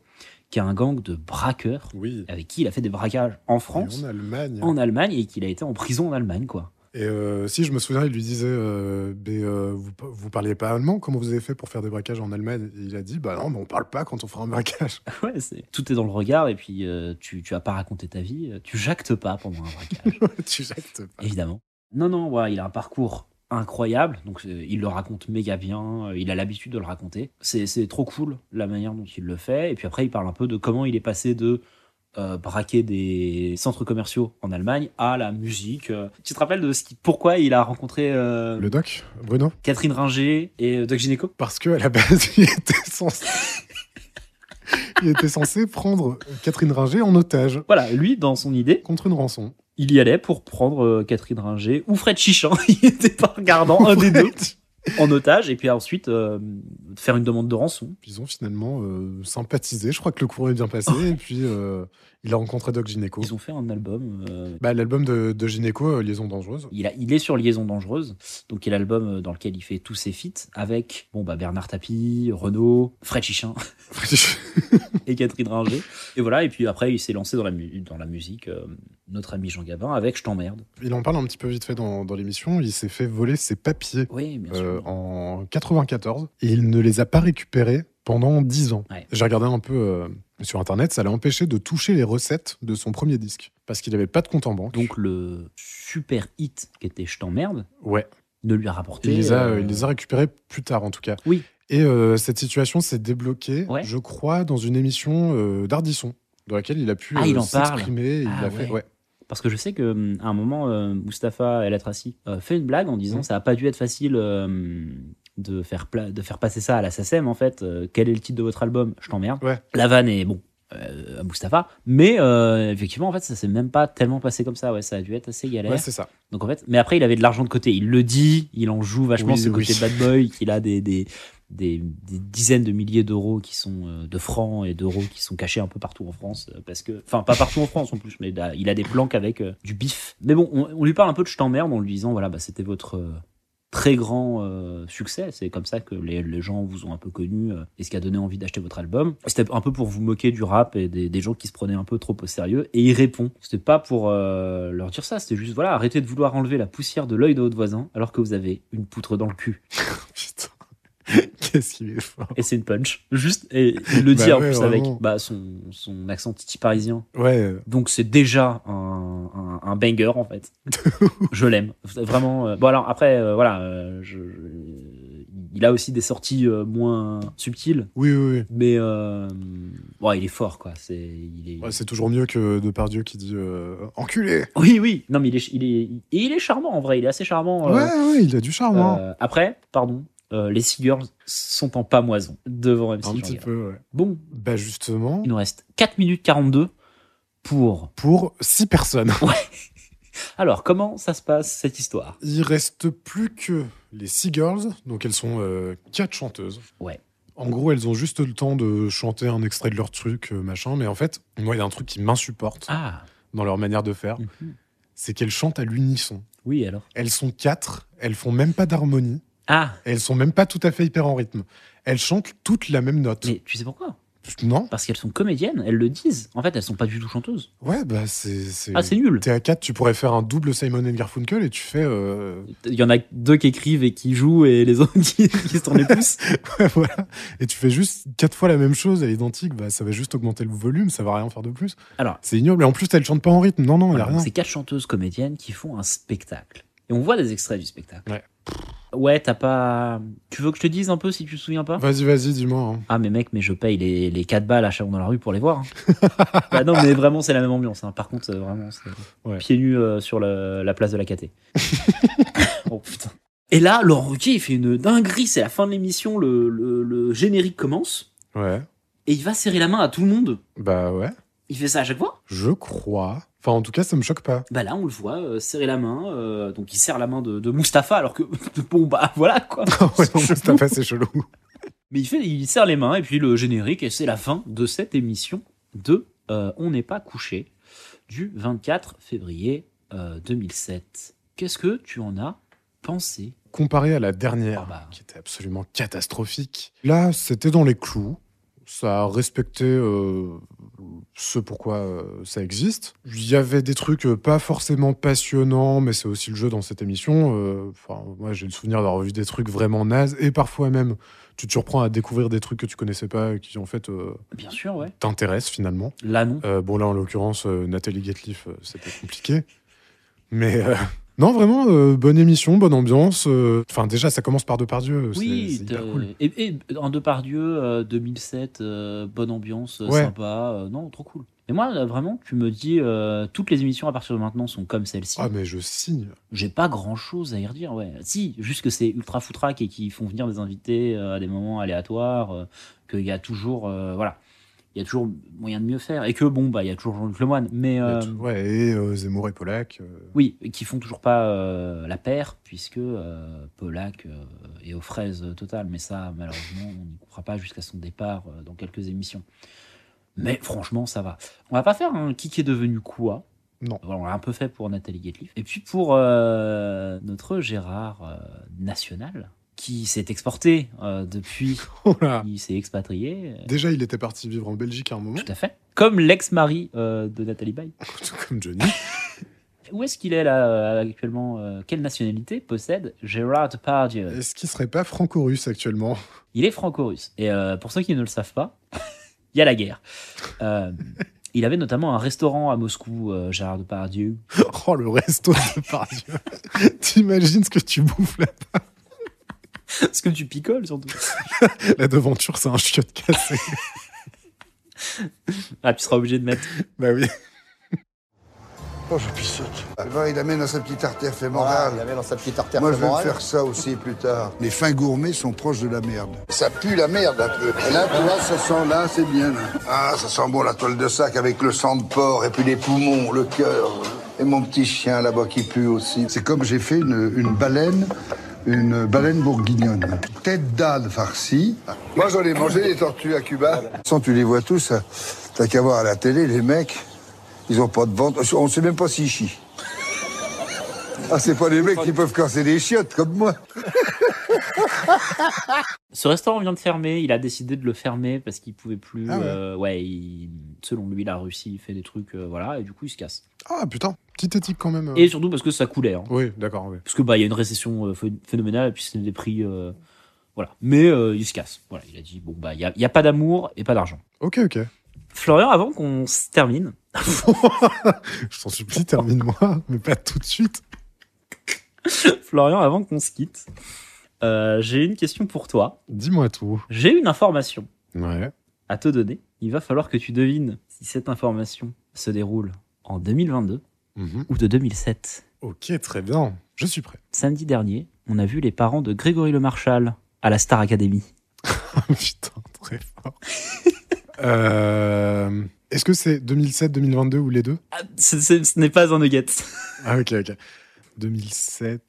qui est un gang de braqueurs, Oui. avec qui il a fait des braquages en France, en Allemagne. en Allemagne, et qu'il a été en prison en Allemagne, quoi. Et euh, si je me souviens, il lui disait euh, Mais, euh, vous, vous parliez pas allemand? Comment vous avez fait pour faire des braquages en Allemagne Et Il a dit Bah non, mais on parle pas quand on fera un braquage. Ouais, tout est dans le regard et puis tu tu as pas raconté ta vie, tu jactes pas pendant un braquage, tu jactes pas. évidemment. Non non, ouais, il a un parcours incroyable. Donc il le raconte méga bien, il a l'habitude de le raconter. C'est trop cool la manière dont il le fait. Et puis après, il parle un peu de comment il est passé de euh, braquer des centres commerciaux en Allemagne à la musique. Euh, Tu te rappelles de ce qui, pourquoi il a rencontré euh, Le doc, Bruno? Catherine Ringer et euh, Doc Gineco? Parce que à la base, il était censé. il était censé prendre Catherine Ringer en otage. Voilà, lui, dans son idée. Contre une rançon. Il y allait pour prendre Catherine Ringer ou Fred Chichin. il était pas regardant, un des deux. En otage, et puis ensuite euh, faire une demande de rançon. Ils ont finalement euh, sympathisé. Je crois que le courant est bien passé. et puis, euh, il a rencontré Doc Gineco. Ils ont fait un album. euh, Bah, L'album de, de Gineco, euh, Liaison dangereuse. Il, a, il est sur Liaison dangereuse, donc il y a l'album euh, dans lequel il fait tous ses feats avec bon bah Bernard Tapie, Renaud, Fred Chichin et Catherine Ringer. Et voilà, et puis après il s'est lancé dans la, mu- dans la musique, euh, notre ami Jean Gabin avec Je t'emmerde. Il en parle un petit peu vite fait dans, dans l'émission. Il s'est fait voler ses papiers Oui, bien euh, en 94 et il ne les a pas récupérés pendant 10 ans. Ouais. J'ai regardé un peu sur internet, ça l'a empêché de toucher les recettes de son premier disque parce qu'il n'avait pas de compte en banque. Donc le super hit qui était Je t'emmerde Ouais. ne lui a rapporté. Il les a, euh, il les a récupérés plus tard en tout cas. Oui. Et euh, cette situation s'est débloquée, Ouais. je crois, dans une émission euh, d'Ardisson, dans laquelle il a pu Ah, il euh, en parle. s'exprimer. Ah, il a fait, ouais. ouais. Parce que je sais que hum, un moment, euh, Mustapha El Atrassi euh, fait une blague en disant ça a pas dû être facile euh, de faire de faire passer ça à la SACEM en fait. Euh, quel est le titre de votre album? Je t'emmerde. La vanne est bon. euh, à Mustapha, mais euh, effectivement en fait ça s'est même pas tellement passé comme ça ouais ça a dû être assez galère Ouais, c'est ça. donc en fait mais après il avait de l'argent de côté il le dit il en joue vachement Oui, ce oui. côté bad boy qu'il a des, des, des, des dizaines de milliers d'euros qui sont euh, de francs et d'euros qui sont cachés un peu partout en France euh, parce que enfin pas partout en France en plus mais il a, il a des planques avec euh, du bif mais bon on, on lui parle un peu de je t'emmerde en lui disant voilà bah c'était votre très grand euh, succès. C'est comme ça que les, gens vous ont un peu connu euh, et ce qui a donné envie d'acheter votre album. C'était un peu pour vous moquer du rap et des, des gens qui se prenaient un peu trop au sérieux. Et il répond c'était pas pour euh, leur dire ça. C'était juste voilà arrêtez de vouloir enlever la poussière de l'œil de votre voisin alors que vous avez une poutre dans le cul Qu'est-ce qu'il est fort. et c'est une punch. Juste, et il le dit Bah en ouais, plus vraiment. avec bah, son, son accent titi parisien. Ouais. Donc c'est déjà un, un, un banger en fait. je l'aime. Vraiment. euh, Bon alors après, euh, voilà, euh, je, je- il a aussi des sorties euh, moins subtiles. Oui, oui, oui. Mais ouais, il est fort quoi. C'est, est... Ouais, toujours mieux que Depardieu qui dit enculé. Oui, oui. Non mais il est, il est, il est charmant en vrai. Il est assez charmant. Ouais, ouais, il a du charme. hein. après, pardon, euh, les Seagirls sont en pamoison devant MC Un petit peu, ouais. Bon, Bah justement, il nous reste 4 minutes 42 pour. pour 6 personnes. Alors, comment ça se passe cette histoire? Il reste plus que les Seagirls, donc elles sont euh, quatre chanteuses. Ouais. En gros, elles ont juste le temps de chanter un extrait de leur truc, euh, machin. Mais en fait, moi, il y a un truc qui m'insupporte Ah. dans leur manière de faire. Mhm. C'est qu'elles chantent à l'unisson. Oui, alors? Elles sont quatre, elles font même pas d'harmonie. Ah Et elles sont même pas tout à fait hyper en rythme. Elles chantent toutes la même note. Mais tu sais pourquoi? Non Parce qu'elles sont comédiennes, elles le disent. En fait, elles sont pas du tout chanteuses. Ouais, bah c'est. Ah, c'est nul. T'es à 4, tu pourrais faire un double Simon and Garfunkel et tu fais. euh, Il y en a deux qui écrivent et qui jouent et les autres qui, qui se tournent les pouces. ouais, voilà. Et tu fais juste quatre fois la même chose, elle est identique, bah ça va juste augmenter le volume, ça va rien faire de plus. Alors, C'est ignoble. Et en plus, elles chantent pas en rythme. Non, non, il y a voilà, rien. c'est quatre chanteuses comédiennes qui font un spectacle. Et on voit des extraits du spectacle. Ouais. Ouais, t'as pas. Tu veux que je te dise un peu si tu te souviens pas? Vas-y, vas-y, dis-moi. hein. Ah, mais mec, mais je paye les, les 4 balles à Chalon dans la rue pour les voir. hein. bah non, mais vraiment, c'est la même ambiance. hein. Par contre, euh, vraiment, c'est Ouais. pieds nus euh, sur le- la place de la KT. oh putain. Et là, Laurent Ruquier, il fait une dinguerie. C'est la fin de l'émission. Le, le- le générique commence. Ouais. Et il va serrer la main à tout le monde. Bah ouais. Il fait ça à chaque fois? Je crois. Enfin, en tout cas, ça me choque pas. Bah là, on le voit euh, serrer la main. euh, donc il serre la main de, de Mustapha, alors que bon, bah voilà quoi. ouais, non, Mustapha, c'est chelou. Mais il, fait, il serre les mains et puis le générique, et c'est la fin de cette émission de euh, On n'est pas couché du 24 février euh, 2007. Qu'est-ce que tu en as pensé? Comparé à la dernière, Ah bah. qui était absolument catastrophique, là, c'était dans les clous. Ça respectait euh, ce pourquoi euh, ça existe. Il y avait des trucs euh, pas forcément passionnants, mais c'est aussi le jeu dans cette émission. Euh, Enfin, moi, j'ai le souvenir d'avoir vu des trucs vraiment nazes, et parfois même, tu te surprends à découvrir des trucs que tu connaissais pas, et qui en fait euh, Bien sûr, ouais. t'intéressent finalement. Là, non. Euh, bon, là, en l'occurrence, Nathalie Gatliff, c'était compliqué. Mais, euh, Non, vraiment, euh, bonne émission, bonne ambiance. euh, Enfin, déjà, ça commence par Depardieu. c'est- Oui, c'est hyper cool. et, et un Depardieu, euh, 2007, euh, bonne ambiance, euh, Ouais. sympa, euh, non, trop cool. Et moi, là, vraiment, tu me dis, euh, toutes les émissions à partir de maintenant sont comme celle-ci. Ah, mais je signe. J'ai pas grand chose à y redire, ouais. Si, juste que c'est ultra foutraque et qu'ils font venir des invités euh, à des moments aléatoires, euh, qu'il y a toujours, euh, voilà, il y a toujours moyen de mieux faire. Et que bon, bah, il y a toujours Jean-Luc Lemoyne, mais. Euh, Ouais, et euh, Zemmour et Polak. euh, Oui, qui font toujours pas la paire, puisque Polak est aux fraises totales. Mais ça, malheureusement, on n'y coupera pas jusqu'à son départ dans quelques émissions. Mais franchement, ça va. On va pas faire un qui est devenu quoi? Non. on l'a un peu fait pour Nathalie Guetliff. Et puis pour notre Gérard national, qui s'est exporté euh, depuis, Oh là. il s'est expatrié. euh, Déjà, il était parti vivre en Belgique à un moment. Tout à fait. Comme l'ex-mari euh, de Nathalie Baye. Tout comme Johnny. Où est-ce qu'il est là euh, actuellement Quelle nationalité possède Gérard Depardieu Est-ce qu'il serait pas franco-russe actuellement? Il est franco-russe. Et euh, pour ceux qui ne le savent pas, il y a la guerre. Il avait notamment un restaurant à Moscou, Gérard Depardieu. Oh, le resto de Depardieu. T'imagines ce que tu bouffes là Ce que tu picoles surtout. La devanture, c'est un chiotte cassé. Ah, tu seras obligé de mettre. bah oui. Oh, je pissote. Va, il amène dans sa petite artère fémorale. il amène dans sa petite artère Moi, je vais me fémorale. faire ça aussi plus tard. Les fins gourmets sont proches de la merde. Ça pue la merde un peu. Et là, tu vois, ça sent là, c'est bien. Là. Ah, ça sent bon la toile de sac avec le sang de porc et puis les poumons, le cœur. Et mon petit chien là-bas qui pue aussi. C'est comme j'ai fait une, une baleine, une baleine bourguignonne. Tête d'âne farcie. Moi, j'en ai mangé des tortues à Cuba. Sans, tu les vois tous. T'as qu'à voir à la télé, les mecs, ils ont pas de ventre. On sait même pas s'ils chient. Ah, c'est pas les mecs qui peuvent casser des chiottes comme moi. Ce restaurant vient de fermer. Il a décidé de le fermer parce qu'il pouvait plus. Ah ouais. euh, ouais, il- selon lui, la Russie fait des trucs, euh, voilà, et du coup, il se casse. Ah putain, petite éthique quand même. euh. Et surtout parce que ça coulait. hein. Oui, d'accord, oui. Parce que bah il y a une récession ph- phénoménale et puis c'est des prix euh, voilà. Mais il se casse. Voilà, il a dit bon bah il y a, a pas d'amour et pas d'argent. Ok, ok. Florian, avant qu'on se termine, Je t'en supplie, termine-moi, mais pas tout de suite. Florian, avant qu'on se quitte, euh, j'ai une question pour toi. Dis-moi tout. J'ai une information Ouais. à te donner. Il va falloir que tu devines si cette information se déroule en 2022 Mhm. ou de 2007. Ok, très bien. Je suis prêt. Samedi dernier, on a vu les parents de Grégory Le Marchal à la Star Academy. Putain, très fort. Euh, Est-ce que c'est 2007, 2022 ou les deux? Ce, ce- ce n'est pas un nugget. Ah, ok, ok. 2007.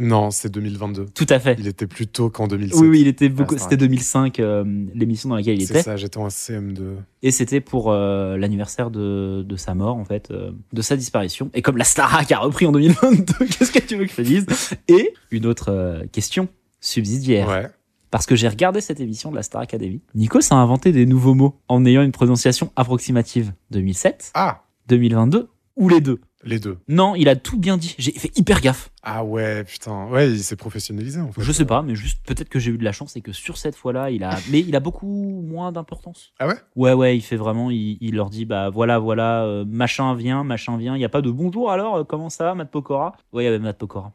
Non, c'est 2022. Tout à fait. Il était plus tôt qu'en 2007. Oui, oui, il était beaucoup. Ah, C'était 2005, euh, l'émission dans laquelle il C'est était. ça, j'étais en CM2. Et c'était pour euh, l'anniversaire de, de sa mort, en fait, euh, de sa disparition. Et comme la Starac a repris en 2022, qu'est-ce que tu veux que je te dise? Et une autre question subsidiaire. Ouais. Parce que j'ai regardé cette émission de la Star Academy. Nikos a inventé des nouveaux mots en ayant une prononciation approximative. 2007, Ah, 2022 ou les deux les deux. Non, il a tout bien dit. J'ai fait hyper gaffe. Ah ouais, putain. Ouais, il s'est professionnalisé en fait. Je sais pas, mais juste peut-être que j'ai eu de la chance et que sur cette fois-là, il a, mais il a beaucoup moins d'importance. Ah ouais? Ouais, ouais, il fait vraiment, il, il leur dit, bah voilà, voilà, euh, machin vient, machin vient. Il n'y a pas de bonjour alors, euh, comment ça va, Matt Pokora? Ouais, il y avait Matt Pokora.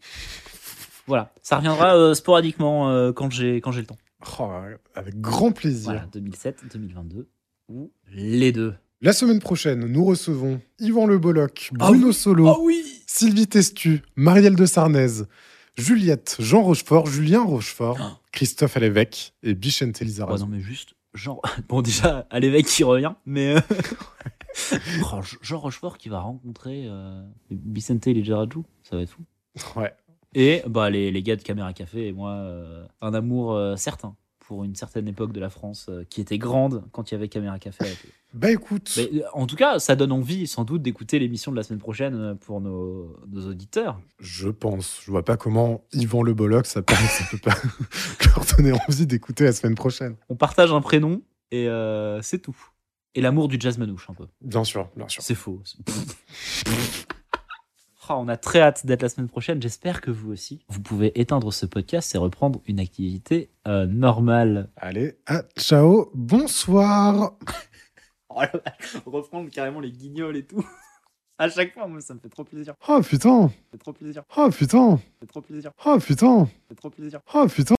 voilà, ça reviendra euh, sporadiquement quand j'ai quand j'ai le temps. Oh, avec grand plaisir. Voilà, 2007, 2022 ou les deux. La semaine prochaine, nous recevons Yvan Le Bolloc, Ah Bruno oui. Solo, Ah oui Sylvie Testu, Marielle de Sarnez, Juliette, Jean Rochefort, Julien Rochefort, Christophe Alévèque et Bichente Ouais, Lizarazu. non, mais juste, genre, bon, déjà, à l'évêque qui revient, mais. euh, oh, Jean Rochefort qui va rencontrer euh, Vicente Ligeraju, ça va être fou. Ouais. Et bah, les, les gars de Caméra Café et moi, euh, un amour euh, certain pour une certaine époque de la France euh, qui était grande quand il y avait Caméra Café. Bah écoute, Mais, euh, en tout cas, ça donne envie sans doute d'écouter l'émission de la semaine prochaine euh, pour nos, nos auditeurs. je pense, je vois pas comment Yvan Le Bolloc, ça peut, ça peut pas leur donner envie d'écouter la semaine prochaine. On partage un prénom et euh, c'est tout. Et l'amour du jazz manouche un peu. Bien sûr, bien sûr. C'est faux. Oh, on a très hâte d'être la semaine prochaine. J'espère que vous aussi. Vous pouvez éteindre ce podcast et reprendre une activité euh, normale. Allez, ah, ciao, bonsoir. Oh reprendre carrément les guignols et tout. À chaque fois, moi, ça me fait trop plaisir. Oh putain Ça fait trop plaisir. Oh putain Ça fait trop plaisir. Oh putain Ça fait trop plaisir. Oh putain